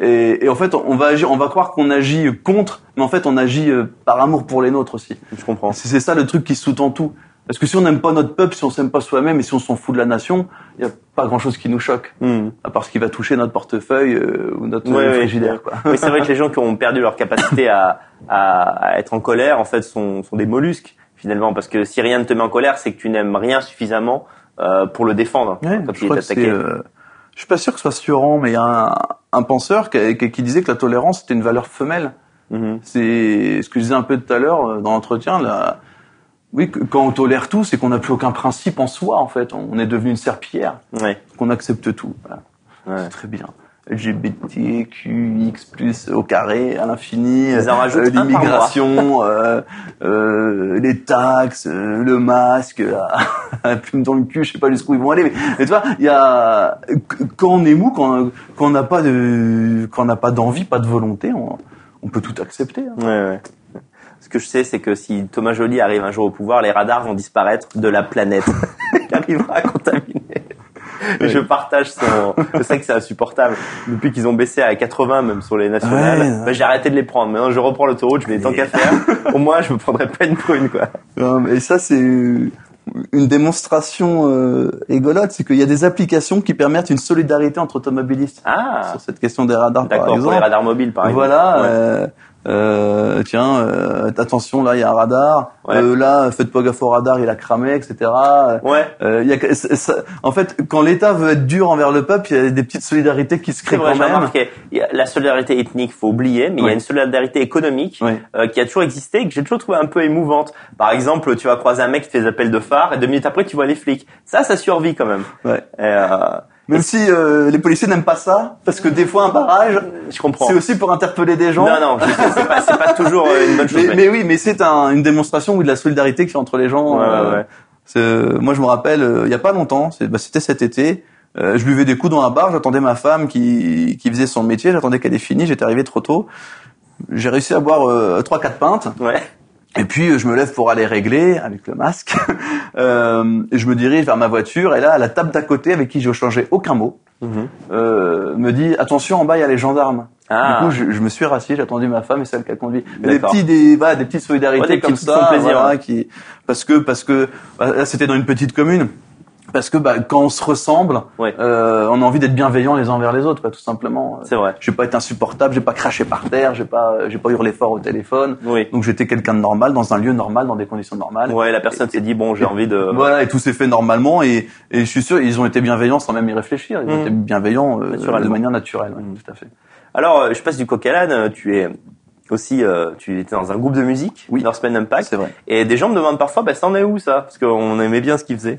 Et, et en fait on va agir, on va croire qu'on agit contre, mais en fait on agit euh, par amour pour les nôtres aussi. Je comprends. C'est ça le truc qui sous-tend tout. Parce que si on n'aime pas notre peuple, si on s'aime pas soi-même et si on s'en fout de la nation, il y a pas grand-chose qui nous choque, Hmm. à part ce qui va toucher notre portefeuille euh, ou notre Ouais, frigidaire. Quoi. Oui, c'est vrai que les gens qui ont perdu leur capacité à, à, à être en colère, en fait, sont, sont des mollusques finalement, parce que si rien ne te met en colère, c'est que tu n'aimes rien suffisamment euh, pour le défendre Ouais, quand je il est attaqué. euh, je suis pas sûr que ce soit Sioran, mais il y a un, un penseur qui, disait que la tolérance était une valeur femelle. Mhm. C'est ce que je disais un peu tout à l'heure dans l'entretien. Là, oui, quand on tolère tout, c'est qu'on n'a plus aucun principe en soi. En fait, on est devenu une serpillière, Ouais. qu'on accepte tout. Voilà. Ouais. C'est très bien. LGBTQX plus au carré à l'infini, euh, l'immigration, *laughs* euh, euh, les taxes, euh, le masque, *laughs* la plume dans le cul, je sais pas jusqu'où ils vont aller. Mais, mais tu vois, il y a quand on est mou, quand, quand on n'a pas de, quand on n'a pas d'envie, pas de volonté, on, on peut tout accepter. hein. Ouais, ouais. Ce que je sais, c'est que si Thomas Joly arrive un jour au pouvoir, les radars vont disparaître de la planète. *laughs* Il arrivera à contaminer. Je partage son. Je sais que c'est insupportable. Depuis qu'ils ont baissé à 80 même sur les nationales, Ouais, bah, j'ai arrêté de les prendre. Maintenant, je reprends l'autoroute. Je me dis tant qu'à faire. *laughs* Au moins, je me prendrai pas une prune, quoi. Euh, Et ça, c'est une démonstration euh, égolote, c'est qu'il y a des applications qui permettent une solidarité entre automobilistes. Ah, Sur cette question des radars, par d'accord. Pour exemple. les radars mobiles, par exemple. Voilà. Ouais. euh, euh, tiens, euh, attention, là, il y a un radar. Ouais. Euh, là, faites pas gaffe au radar, il a cramé, etc. Ouais. Euh, y a, ça- ça- en fait, quand l'État veut être dur envers le peuple, il y a des petites solidarités qui se créent vrai, quand même. remarqué. Y a La solidarité ethnique, faut oublier, mais il y a une solidarité économique Ouais. euh, qui a toujours existé et que j'ai toujours trouvé un peu émouvante. Par exemple, tu vas croiser un mec qui fait des appels de phare et deux minutes après, tu vois les flics. Ça, ça survit quand même. Ouais. Et, euh, Même si euh, les policiers n'aiment pas ça, parce que des fois un barrage, je comprends. c'est aussi pour interpeller des gens. Non, non, c'est pas, pas toujours euh, une bonne chose. mais, mais oui, mais c'est un- une démonstration oui, de la solidarité qu'il y a entre les gens. Ouais, euh, ouais. euh, moi, je me rappelle, euh, il y a pas longtemps, bah, c'était cet été. euh, je buvais des coups dans un bar, j'attendais ma femme qui, qui faisait son métier, j'attendais qu'elle ait fini, j'étais arrivé trop tôt. J'ai réussi à boire euh, trois quatre pintes, Ouais. Et puis euh, je me lève pour aller régler avec le masque. *laughs* Euh, et je me dirige vers ma voiture, et là, à la table d'à côté, avec qui j'ai changé aucun mot, Mhm. euh, me dit attention, en bas il y a les gendarmes. Ah. Du coup, je, je me suis rassis, j'ai attendu ma femme et celle qui a conduit. Mais Des petits, des, voilà, des petites solidarités Ouais, des comme ça, plaisir, voilà, ouais. qui, parce que, parce que, bah, là, c'était dans une petite commune. Parce que, bah, quand on se ressemble, Ouais. euh, on a envie d'être bienveillants les uns envers les autres, quoi, tout simplement. C'est vrai. J'ai pas été insupportable, j'ai pas craché par terre, j'ai pas, j'ai pas hurlé fort au téléphone. Oui. Donc j'étais quelqu'un de normal, dans un lieu normal, dans des conditions normales. Ouais, la personne s'est dit bon, j'ai envie de. Voilà, et tout s'est fait normalement, et, et je suis sûr, ils ont été bienveillants sans même y réfléchir. Ils ont Mhm. été bienveillants euh, de manière naturelle, ouais, Mhm. tout à fait. Alors, euh, je passe du coq à l'âne. euh, Tu es aussi, euh, tu étais dans un groupe de musique, Oui. Northman Impact. C'est vrai. Et des gens me demandent parfois, bah, ça en est où ça? Parce qu'on aimait bien ce qu'ils faisaient.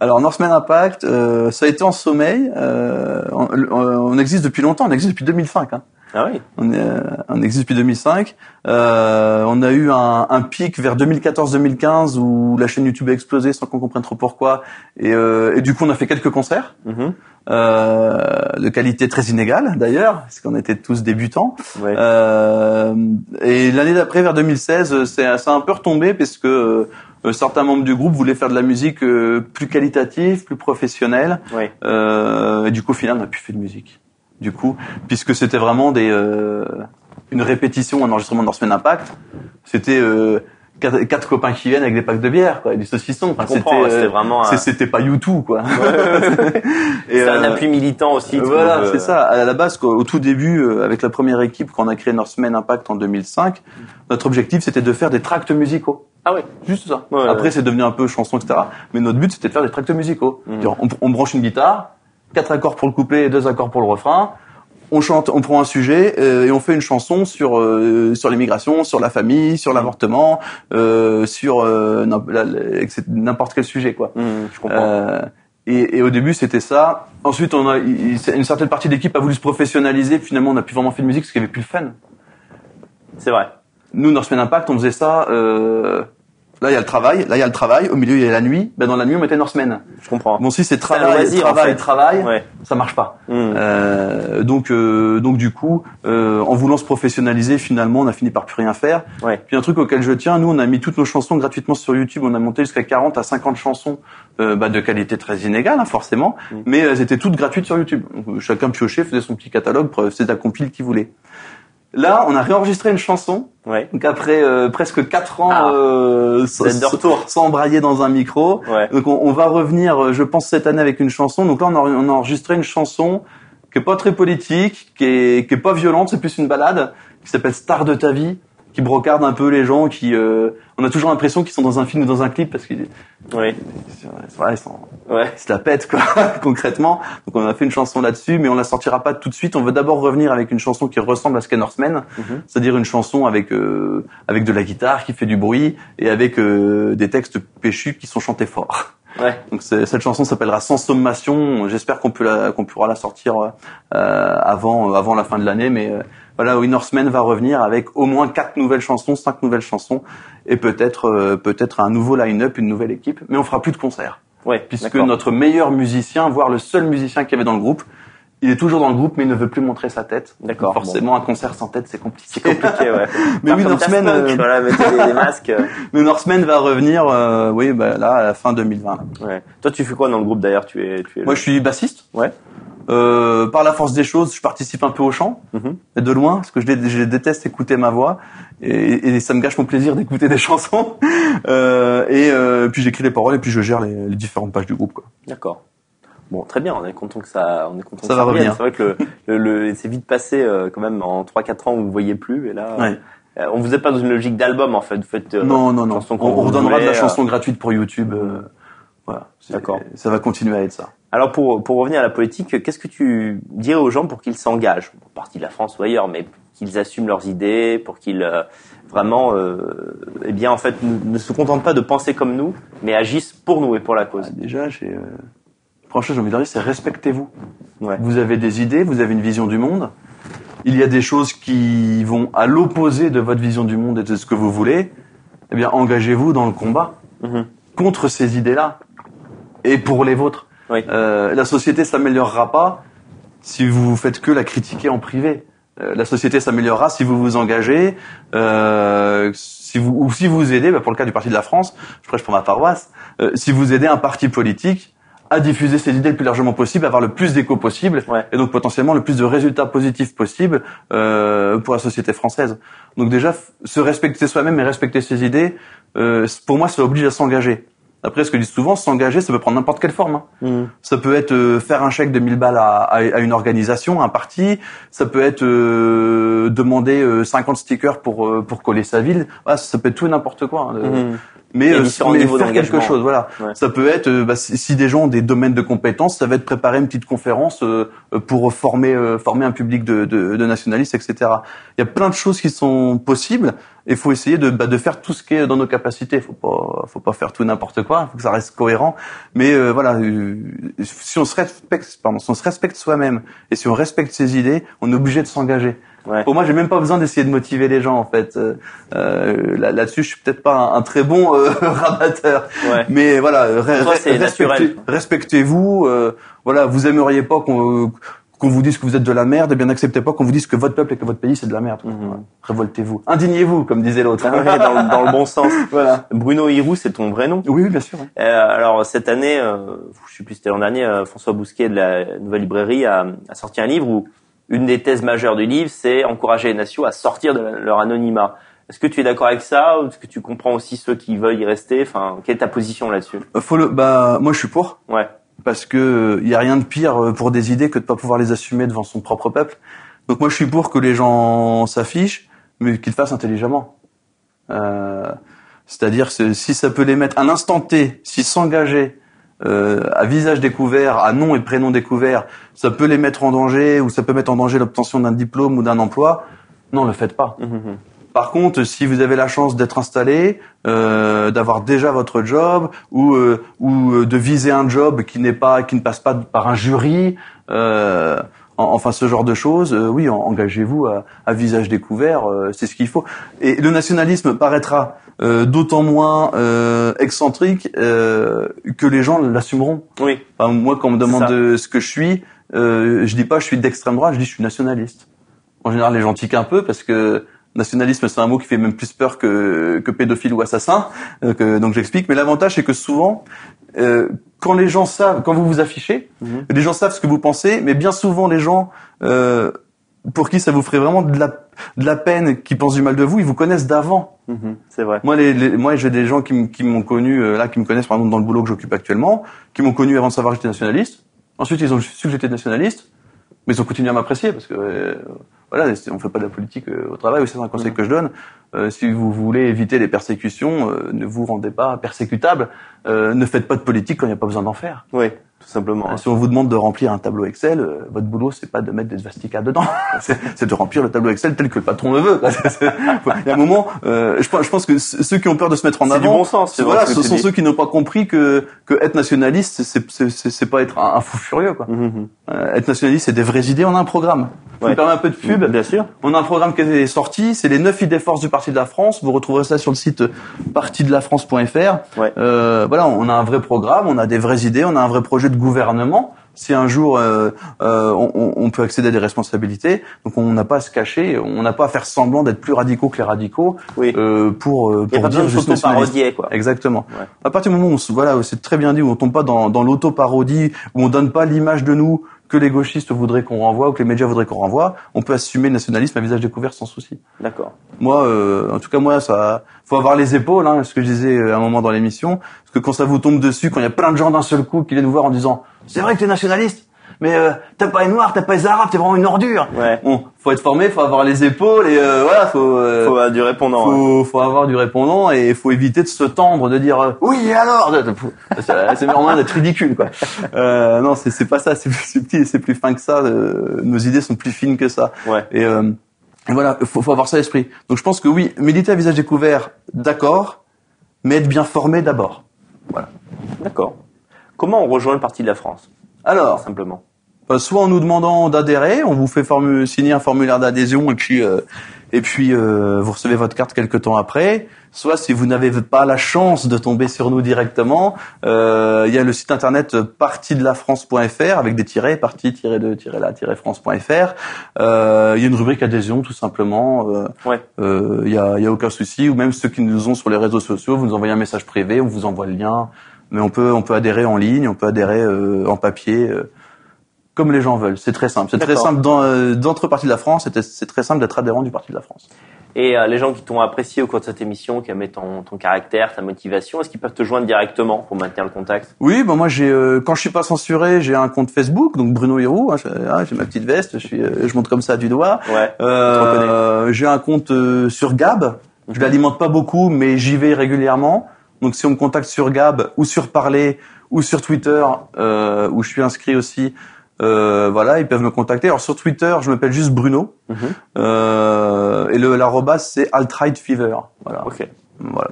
Alors Northman Impact, euh, ça a été en sommeil. euh, on, on existe depuis longtemps, on existe depuis 2005. Hein. Ah oui. On, est, euh, on existe depuis 2005. Euh, on a eu un, un pic vers 2014-2015 où la chaîne YouTube a explosé sans qu'on comprenne trop pourquoi. Et, euh, et du coup, on a fait quelques concerts Mhm. Euh, de qualité très inégale d'ailleurs, parce qu'on était tous débutants. Ouais. Euh, et l'année d'après, vers 2016, euh, c'est ça a un peu retombé parce que euh, certains membres du groupe voulaient faire de la musique euh, plus qualitative, plus professionnelle. Ouais. Euh, et du coup, au final, on n'a plus fait de musique. Du coup, puisque c'était vraiment des euh, une répétition, un enregistrement de Northman Impact, c'était euh, quatre, quatre copains qui viennent avec des packs de bière, quoi, et du saucisson. Enfin, ouais, euh, c'était vraiment un- c'est- c'était pas YouTube, quoi. *laughs* Et, C'est un euh, appui militant aussi. voilà, c'est euh, ça. À la base, quoi, au tout début, euh, avec la première équipe, quand on a créé Northman Impact en 2005, notre objectif c'était de faire des tracts musicaux. Ah oui. Juste ça. Ouais, Après, ouais. c'est devenu un peu chanson, etc. Mais notre but, c'était de faire des tracts musicaux. On, on branche une guitare, quatre accords pour le couplet et deux accords pour le refrain. On chante, on prend un sujet euh, et on fait une chanson sur euh, sur l'immigration, sur la famille, sur l'avortement, euh, sur euh, n'importe quel sujet, quoi. Mhm, je comprends. Euh, et, et au début, c'était ça. Ensuite, on a une certaine partie de l'équipe a voulu se professionnaliser. Finalement, on n'a plus vraiment fait de musique parce qu'il n'y avait plus le fun. C'est vrai. Nous, Northman Impact, on faisait ça euh, Là, il y a le travail. Là, il y a le travail. Au milieu, il y a la nuit. Ben, dans la nuit, on mettait Norsemen. Je comprends. Bon, si c'est travail, loisir, en travail, fait. travail, Ouais. ça marche pas. Hmm. Euh, donc, euh, donc du coup, euh, en voulant se professionnaliser, finalement, on a fini par plus rien faire. Ouais. Puis un truc auquel je tiens, nous, on a mis toutes nos chansons gratuitement sur YouTube. On a monté jusqu'à 40 à 50 chansons euh, bah, de qualité très inégale, hein, forcément, Mm. mais elles étaient toutes gratuites sur YouTube. Donc, euh, chacun piochait, faisait son petit catalogue, faisait la compile qu'il voulait. Là, on a réenregistré une chanson. Ouais. Donc après euh, presque 4 ans Ah. euh, de retour. sans brailler dans un micro, Ouais. donc on, on va revenir, euh, je pense, cette année avec une chanson. Donc là, on a, on a enregistré une chanson qui est pas très politique, qui est, qui est pas violente, c'est plus une balade, qui s'appelle Star de ta vie, qui brocarde un peu les gens, qui... euh, on a toujours l'impression qu'ils sont dans un film ou dans un clip, parce qu'ils Ouais. sont- Ouais. ils se la pètent, quoi, *laughs* concrètement. Donc on a fait une chanson là-dessus, mais on la sortira pas tout de suite. On veut d'abord revenir avec une chanson qui ressemble à Norseman, Mhm. c'est-à-dire une chanson avec euh, avec de la guitare qui fait du bruit et avec euh, des textes péchus qui sont chantés fort. Ouais. Donc cette chanson s'appellera Sans sommation. J'espère qu'on peut qu'on pourra la sortir euh, avant euh, avant la fin de l'année, mais euh, voilà, oui, Norseman va revenir avec au moins quatre nouvelles chansons, cinq nouvelles chansons et peut-être euh, peut-être un nouveau line-up, une nouvelle équipe, mais on fera plus de concerts Ouais. puisque notre meilleur musicien, voire le seul musicien qu'il y avait dans le groupe, il est toujours dans le groupe, mais il ne veut plus montrer sa tête. D'accord, Forcément, un concert sans tête, c'est compliqué. C'est compliqué, ouais. *laughs* Mais oui, Punk, euh, voilà, mettez des, des masques. *laughs* Mais Norseman va revenir, euh, oui, bah, là, à la fin 2020. là. Ouais. Toi, tu fais quoi dans le groupe d'ailleurs? Tu es, tu es. Moi, le- je suis bassiste. Ouais. Euh, par la force des choses, je participe un peu au chant, mais de loin, parce que je, dé- je déteste écouter ma voix, et, et ça me gâche mon plaisir d'écouter des *laughs* chansons. Euh, et euh, puis j'écris les paroles, et puis je gère les, les différentes pages du groupe. D'accord. Bon, très bien. On est content que ça, on est content Ça que va revienne. revenir. C'est vrai que le, le, le- c'est vite passé euh, quand même en 3-4 ans. Vous ne voyez plus, et là, Ouais. euh, on vous est pas dans une logique d'album en fait. Vous faites. euh, non, non, non. On, qu'on on redonnera de la voulait, chanson gratuite pour YouTube. Voilà. D'accord. Ça va continuer à être ça. Alors pour, pour revenir à la politique, qu'est-ce que tu dirais aux gens pour qu'ils s'engagent, en partie de la France ou ailleurs, mais qu'ils assument leurs idées, pour qu'ils euh, vraiment, euh, eh bien en fait, ne, ne se contentent pas de penser comme nous, mais agissent pour nous et pour la cause. Ah, déjà, j'ai. Euh... Franchement, j'ai envie de dire, c'est respectez-vous. Ouais. Vous avez des idées, vous avez une vision du monde. Il y a des choses qui vont à l'opposé de votre vision du monde et de ce que vous voulez. Eh bien, engagez-vous dans le combat Mhm. contre ces idées-là et pour les vôtres. Oui. Euh, la société s'améliorera pas si vous faites que la critiquer en privé. Euh, la société s'améliorera si vous vous engagez, euh, si vous ou si vous aidez, bah, pour le cas du Parti de la France, je prêche pour ma paroisse, euh, si vous aidez un parti politique à diffuser ses idées le plus largement possible, à avoir le plus d'écho possible, Ouais. et donc potentiellement le plus de résultats positifs possible euh, pour la société française. Donc déjà, se respecter soi-même et respecter ses idées, euh, pour moi, ça oblige à s'engager. Après, ce que je dis souvent, s'engager, ça peut prendre n'importe quelle forme. hein. Mhm. Ça peut être euh, faire un chèque de 1000 balles à, à, à une organisation, à un parti. Ça peut être euh, demander euh, 50 stickers pour euh, pour coller sa ville. Voilà, ça peut être tout et n'importe quoi. hein. Mhm. Mais, Il euh, mais faire quelque chose, voilà. Ouais. Ça peut être, euh, bah, si, des gens ont des domaines de compétences, ça va être préparer une petite conférence euh, euh, pour former euh, former un public de, de, de nationalistes, etc. Il y a plein de choses qui sont possibles. Et il faut essayer de, bah, de faire tout ce qui est dans nos capacités. Faut pas, faut pas faire tout n'importe quoi. Faut que ça reste cohérent. Mais euh, voilà, euh, si on se respecte, pardon, si on se respecte soi-même et si on respecte ses idées, on est obligé de s'engager. Ouais. Pour moi, j'ai même pas besoin d'essayer de motiver les gens en fait. Euh, euh, là- Là-dessus, je suis peut-être pas un, un très bon euh, *laughs* rabatteur. Ouais. Mais voilà, re- Toi, c'est respectez- respectez-vous. euh, voilà, vous aimeriez pas qu'on qu'on vous dise que vous êtes de la merde, et bien n'acceptez pas qu'on vous dise que votre peuple et que votre pays c'est de la merde. Mhm. Révoltez-vous, indignez-vous, comme disait l'autre. Ah *laughs* ouais, dans, le- dans le bon sens. *laughs* voilà. Bruno Hirou, c'est ton vrai nom? Oui, oui, bien sûr. hein. Euh, alors cette année, euh, je sais plus c'était l'an dernier, euh, François Bousquet de la Nouvelle Librairie a, a sorti un livre où une des thèses majeures du livre, c'est encourager les nations à sortir de leur anonymat. Est-ce que tu es d'accord avec ça ou est-ce que tu comprends aussi ceux qui veulent y rester? Enfin, quelle est ta position là-dessus? Euh, Faut le, bah, moi, je suis pour. Ouais. parce que il y a rien de pire euh, pour des idées que de pas pouvoir les assumer devant son propre peuple. Donc moi je suis pour que les gens s'affichent, mais qu'ils le fassent intelligemment. Euh, C'est-à-dire si ça peut les mettre un instant T, si s'engager euh, à visage découvert, à nom et prénom découvert, ça peut les mettre en danger ou ça peut mettre en danger l'obtention d'un diplôme ou d'un emploi. Non, le faites pas. Mhm. Par contre, si vous avez la chance d'être installé, euh, d'avoir déjà votre job ou euh, ou euh, de viser un job qui n'est pas qui ne passe pas par un jury, euh, enfin ce genre de choses, euh, oui, engagez-vous à, à, visage découvert, euh, c'est ce qu'il faut. Et le nationalisme paraîtra euh, d'autant moins excentrique que les gens l'assumeront. Oui. moi, quand on me demande ce que je suis, je dis pas je suis d'extrême droite, je dis je suis nationaliste. En général, les gens tiquent un peu parce que nationalisme, c'est un mot qui fait même plus peur que, que pédophile ou assassin. donc j'explique. Mais l'avantage, c'est que souvent, euh, quand les gens savent, quand vous vous affichez, mhm. les gens savent ce que vous pensez, mais bien souvent les gens euh, pour qui ça vous ferait vraiment de la, de la peine, qui pensent du mal de vous, ils vous connaissent d'avant. Mhm. c'est vrai. Moi, les, moi, j'ai des gens qui, qui m'ont connu euh, là, qui me connaissent par exemple dans le boulot que j'occupe actuellement, qui m'ont connu avant de savoir que j'étais nationaliste. Ensuite, ils ont su que j'étais nationaliste, mais ils ont continué à m'apprécier parce que euh, voilà, on fait pas de la politique euh, au travail. C'est un conseil mhm. que je donne. Euh, si vous voulez éviter les persécutions, ne vous rendez pas persécutable. ne faites pas de politique quand il n'y a pas besoin d'en faire. Oui tout simplement. Si on vous demande de remplir un tableau Excel, euh, votre boulot c'est pas de mettre des svastikas dedans, *laughs* c'est de remplir le tableau Excel tel que le patron le veut. Il y a un moment, euh, je, je, pense que ceux qui ont peur de se mettre en avant, du bon sens. Voilà, ce sont ceux qui n'ont pas compris que que être nationaliste, c'est pas être un, fou furieux. Quoi. Mmh, être nationaliste, c'est des vraies idées. On a un programme. Je ouais. un peu de pub. Bien sûr. On a un programme qui est sorti. C'est les neuf idées forces du Parti de la France. Vous retrouverez ça sur le site partidelaFrance.fr. Ouais. Euh, voilà, on a un vrai programme. On a des vraies idées. On a un vrai projet de gouvernement si un jour euh, euh, on, on, peut accéder à des responsabilités, donc on n'a pas à se cacher, on n'a pas à faire semblant d'être plus radicaux que les radicaux oui. euh, pour euh, pour dire juste parodier quoi. Exactement. Ouais. À partir du moment où voilà, c'est très bien dit, où on tombe pas dans, dans l'auto-parodie, où on donne pas l'image de nous que les gauchistes voudraient qu'on renvoie ou que les médias voudraient qu'on renvoie, on peut assumer le nationalisme à visage découvert sans souci. D'accord. Moi, euh, en tout cas moi, ça, faut avoir les épaules, hein, ce que je disais euh, à un moment dans l'émission, parce que quand ça vous tombe dessus, quand il y a plein de gens d'un seul coup qui viennent vous voir en disant, c'est vrai que tu es nationaliste, mais euh, t'as pas les noirs, t'as pas les arabes, t'es vraiment une ordure. Ouais. Bon, faut être formé, faut avoir les épaules et euh, voilà, faut. Euh, faut avoir du répondant. Faut, faut avoir du répondant et faut éviter de se tendre, de dire euh, oui alors? c'est vraiment d'être ridicule quoi. *laughs* Euh, non, c'est c'est pas ça, c'est plus subtil, c'est plus fin que ça. nos idées sont plus fines que ça. Ouais. Et, et voilà, faut, faut avoir ça à l'esprit. Donc je pense que oui, méditer à visage découvert, d'accord, mais être bien formé d'abord. Voilà. D'accord. Comment on rejoint le parti de la France? Alors, simplement. Bah, soit en nous demandant d'adhérer, on vous fait signer un formulaire d'adhésion et puis euh, et puis euh, vous recevez votre carte quelques temps après. Soit si vous n'avez pas la chance de tomber sur nous directement, euh, il y a le site internet parti-de-la-France.fr avec des tirets, parti-de-la-france.fr. Il y a une rubrique adhésion tout simplement. ouais. Il y a, y a aucun souci. Ou même ceux qui nous ont sur les réseaux sociaux, vous nous envoyez un message privé, on vous envoie le lien mais on peut on peut adhérer en ligne, on peut adhérer euh, en papier, euh, comme les gens veulent. C'est très simple. C'est très simple euh, d'entre Parti de la France. C'est très simple d'être adhérent du Parti de la France. Et les gens qui t'ont apprécié au cours de cette émission, qui aiment ton, ton caractère, ta motivation, est-ce qu'ils peuvent te joindre directement pour maintenir le contact? Oui, ben moi j'ai quand je suis pas censuré, j'ai un compte Facebook, donc Bruno Hiro. Hein, ah, j'ai ma petite veste, je suis, je monte comme ça du doigt. Ouais. j'ai un compte sur Gab. Je mhm. l'alimente pas beaucoup, mais j'y vais régulièrement. Donc si on me contacte sur Gab ou sur Parler ou sur Twitter euh, où je suis inscrit aussi, euh, voilà, ils peuvent me contacter. Alors sur Twitter, je m'appelle juste Bruno mhm. euh, et le l'arrobas c'est Altright Fever. Voilà. Ok. Voilà.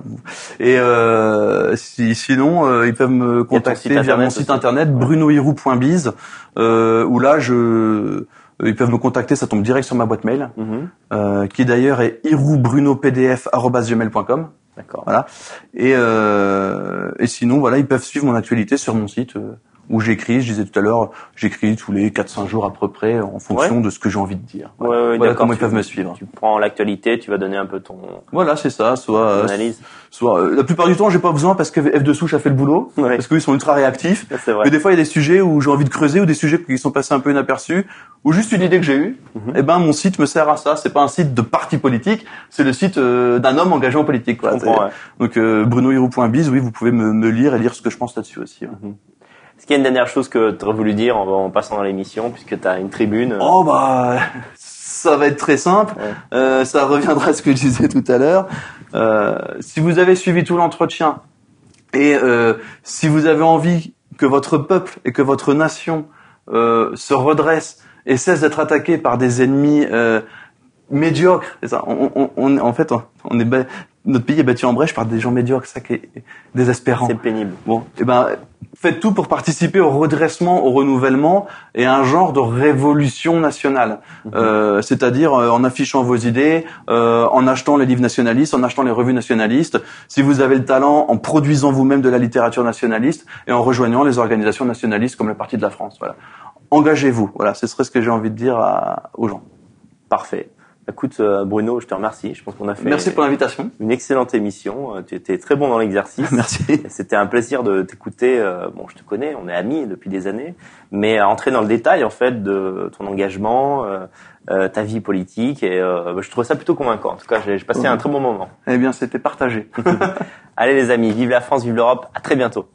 Et euh, si, sinon, euh, ils peuvent me contacter via mon site internet brunohirou.biz euh, où là je ils peuvent me contacter, ça tombe direct sur ma boîte mail, mhm. qui d'ailleurs est iroubrunopdf@gmail.com. D'accord. Voilà. Et, euh, et sinon, voilà, ils peuvent suivre mon actualité sur mon site. Euh, où j'écris, je disais tout à l'heure, j'écris tous les 4-5 jours à peu près en fonction de ce que j'ai envie de dire. Ouais, ouais, voilà comment ils peuvent me suivre. Tu prends l'actualité, tu vas donner un peu ton Voilà, c'est ça, soit euh, analyse. Soit euh, la plupart du temps, j'ai pas besoin parce que F de souche a fait le boulot ouais. parce qu'ils sont ultra réactifs. Vrai. Mais des fois, il y a des sujets où j'ai envie de creuser ou des sujets qui sont passés un peu inaperçus ou juste une idée que j'ai eue. Mhm. Et eh ben mon site me sert à ça, c'est pas un site de parti politique, c'est le site euh, d'un homme engagé en politique quoi. Donc euh, brunohirou.biz, oui, vous pouvez me, me, lire et lire ce que je pense là-dessus aussi. Mhm. Est-ce qu'il y a une dernière chose que tu aurais voulu dire en, passant dans l'émission, puisque tu as une tribune Oh bah, ça va être très simple. Euh, ça reviendra à ce que je disais tout à l'heure. Euh, si vous avez suivi tout l'entretien et euh, si vous avez envie que votre peuple et que votre nation euh, se redresse et cesse d'être attaqué par des ennemis euh, médiocres, ça. On, on, on, en fait, on est notre pays est bâti en brèche par des gens médiocres, ça qui est désespérant. C'est pénible. Bon, eh ben, faites tout pour participer au redressement, au renouvellement et à un genre de révolution nationale. Mhm. Euh, c'est-à-dire euh, en affichant vos idées, euh, en achetant les livres nationalistes, en achetant les revues nationalistes. Si vous avez le talent, en produisant vous-même de la littérature nationaliste et en rejoignant les organisations nationalistes comme le Parti de la France. Voilà. Engagez-vous. Voilà, ce serait ce que j'ai envie de dire aux gens. Parfait. Écoute, euh, Bruno, je te remercie. Je pense qu'on a fait. Merci pour l'invitation. Une excellente émission. Euh, tu étais très bon dans l'exercice. *laughs* Merci. C'était un plaisir de t'écouter. Euh, bon, je te connais, on est amis depuis des années, mais à entrer dans le détail en fait de ton engagement, ta vie politique, et bah, je trouvais ça plutôt convaincant. En tout cas, j'ai passé un très bon moment. Eh bien, c'était partagé. *laughs* Allez les amis, vive la France, vive l'Europe. À très bientôt.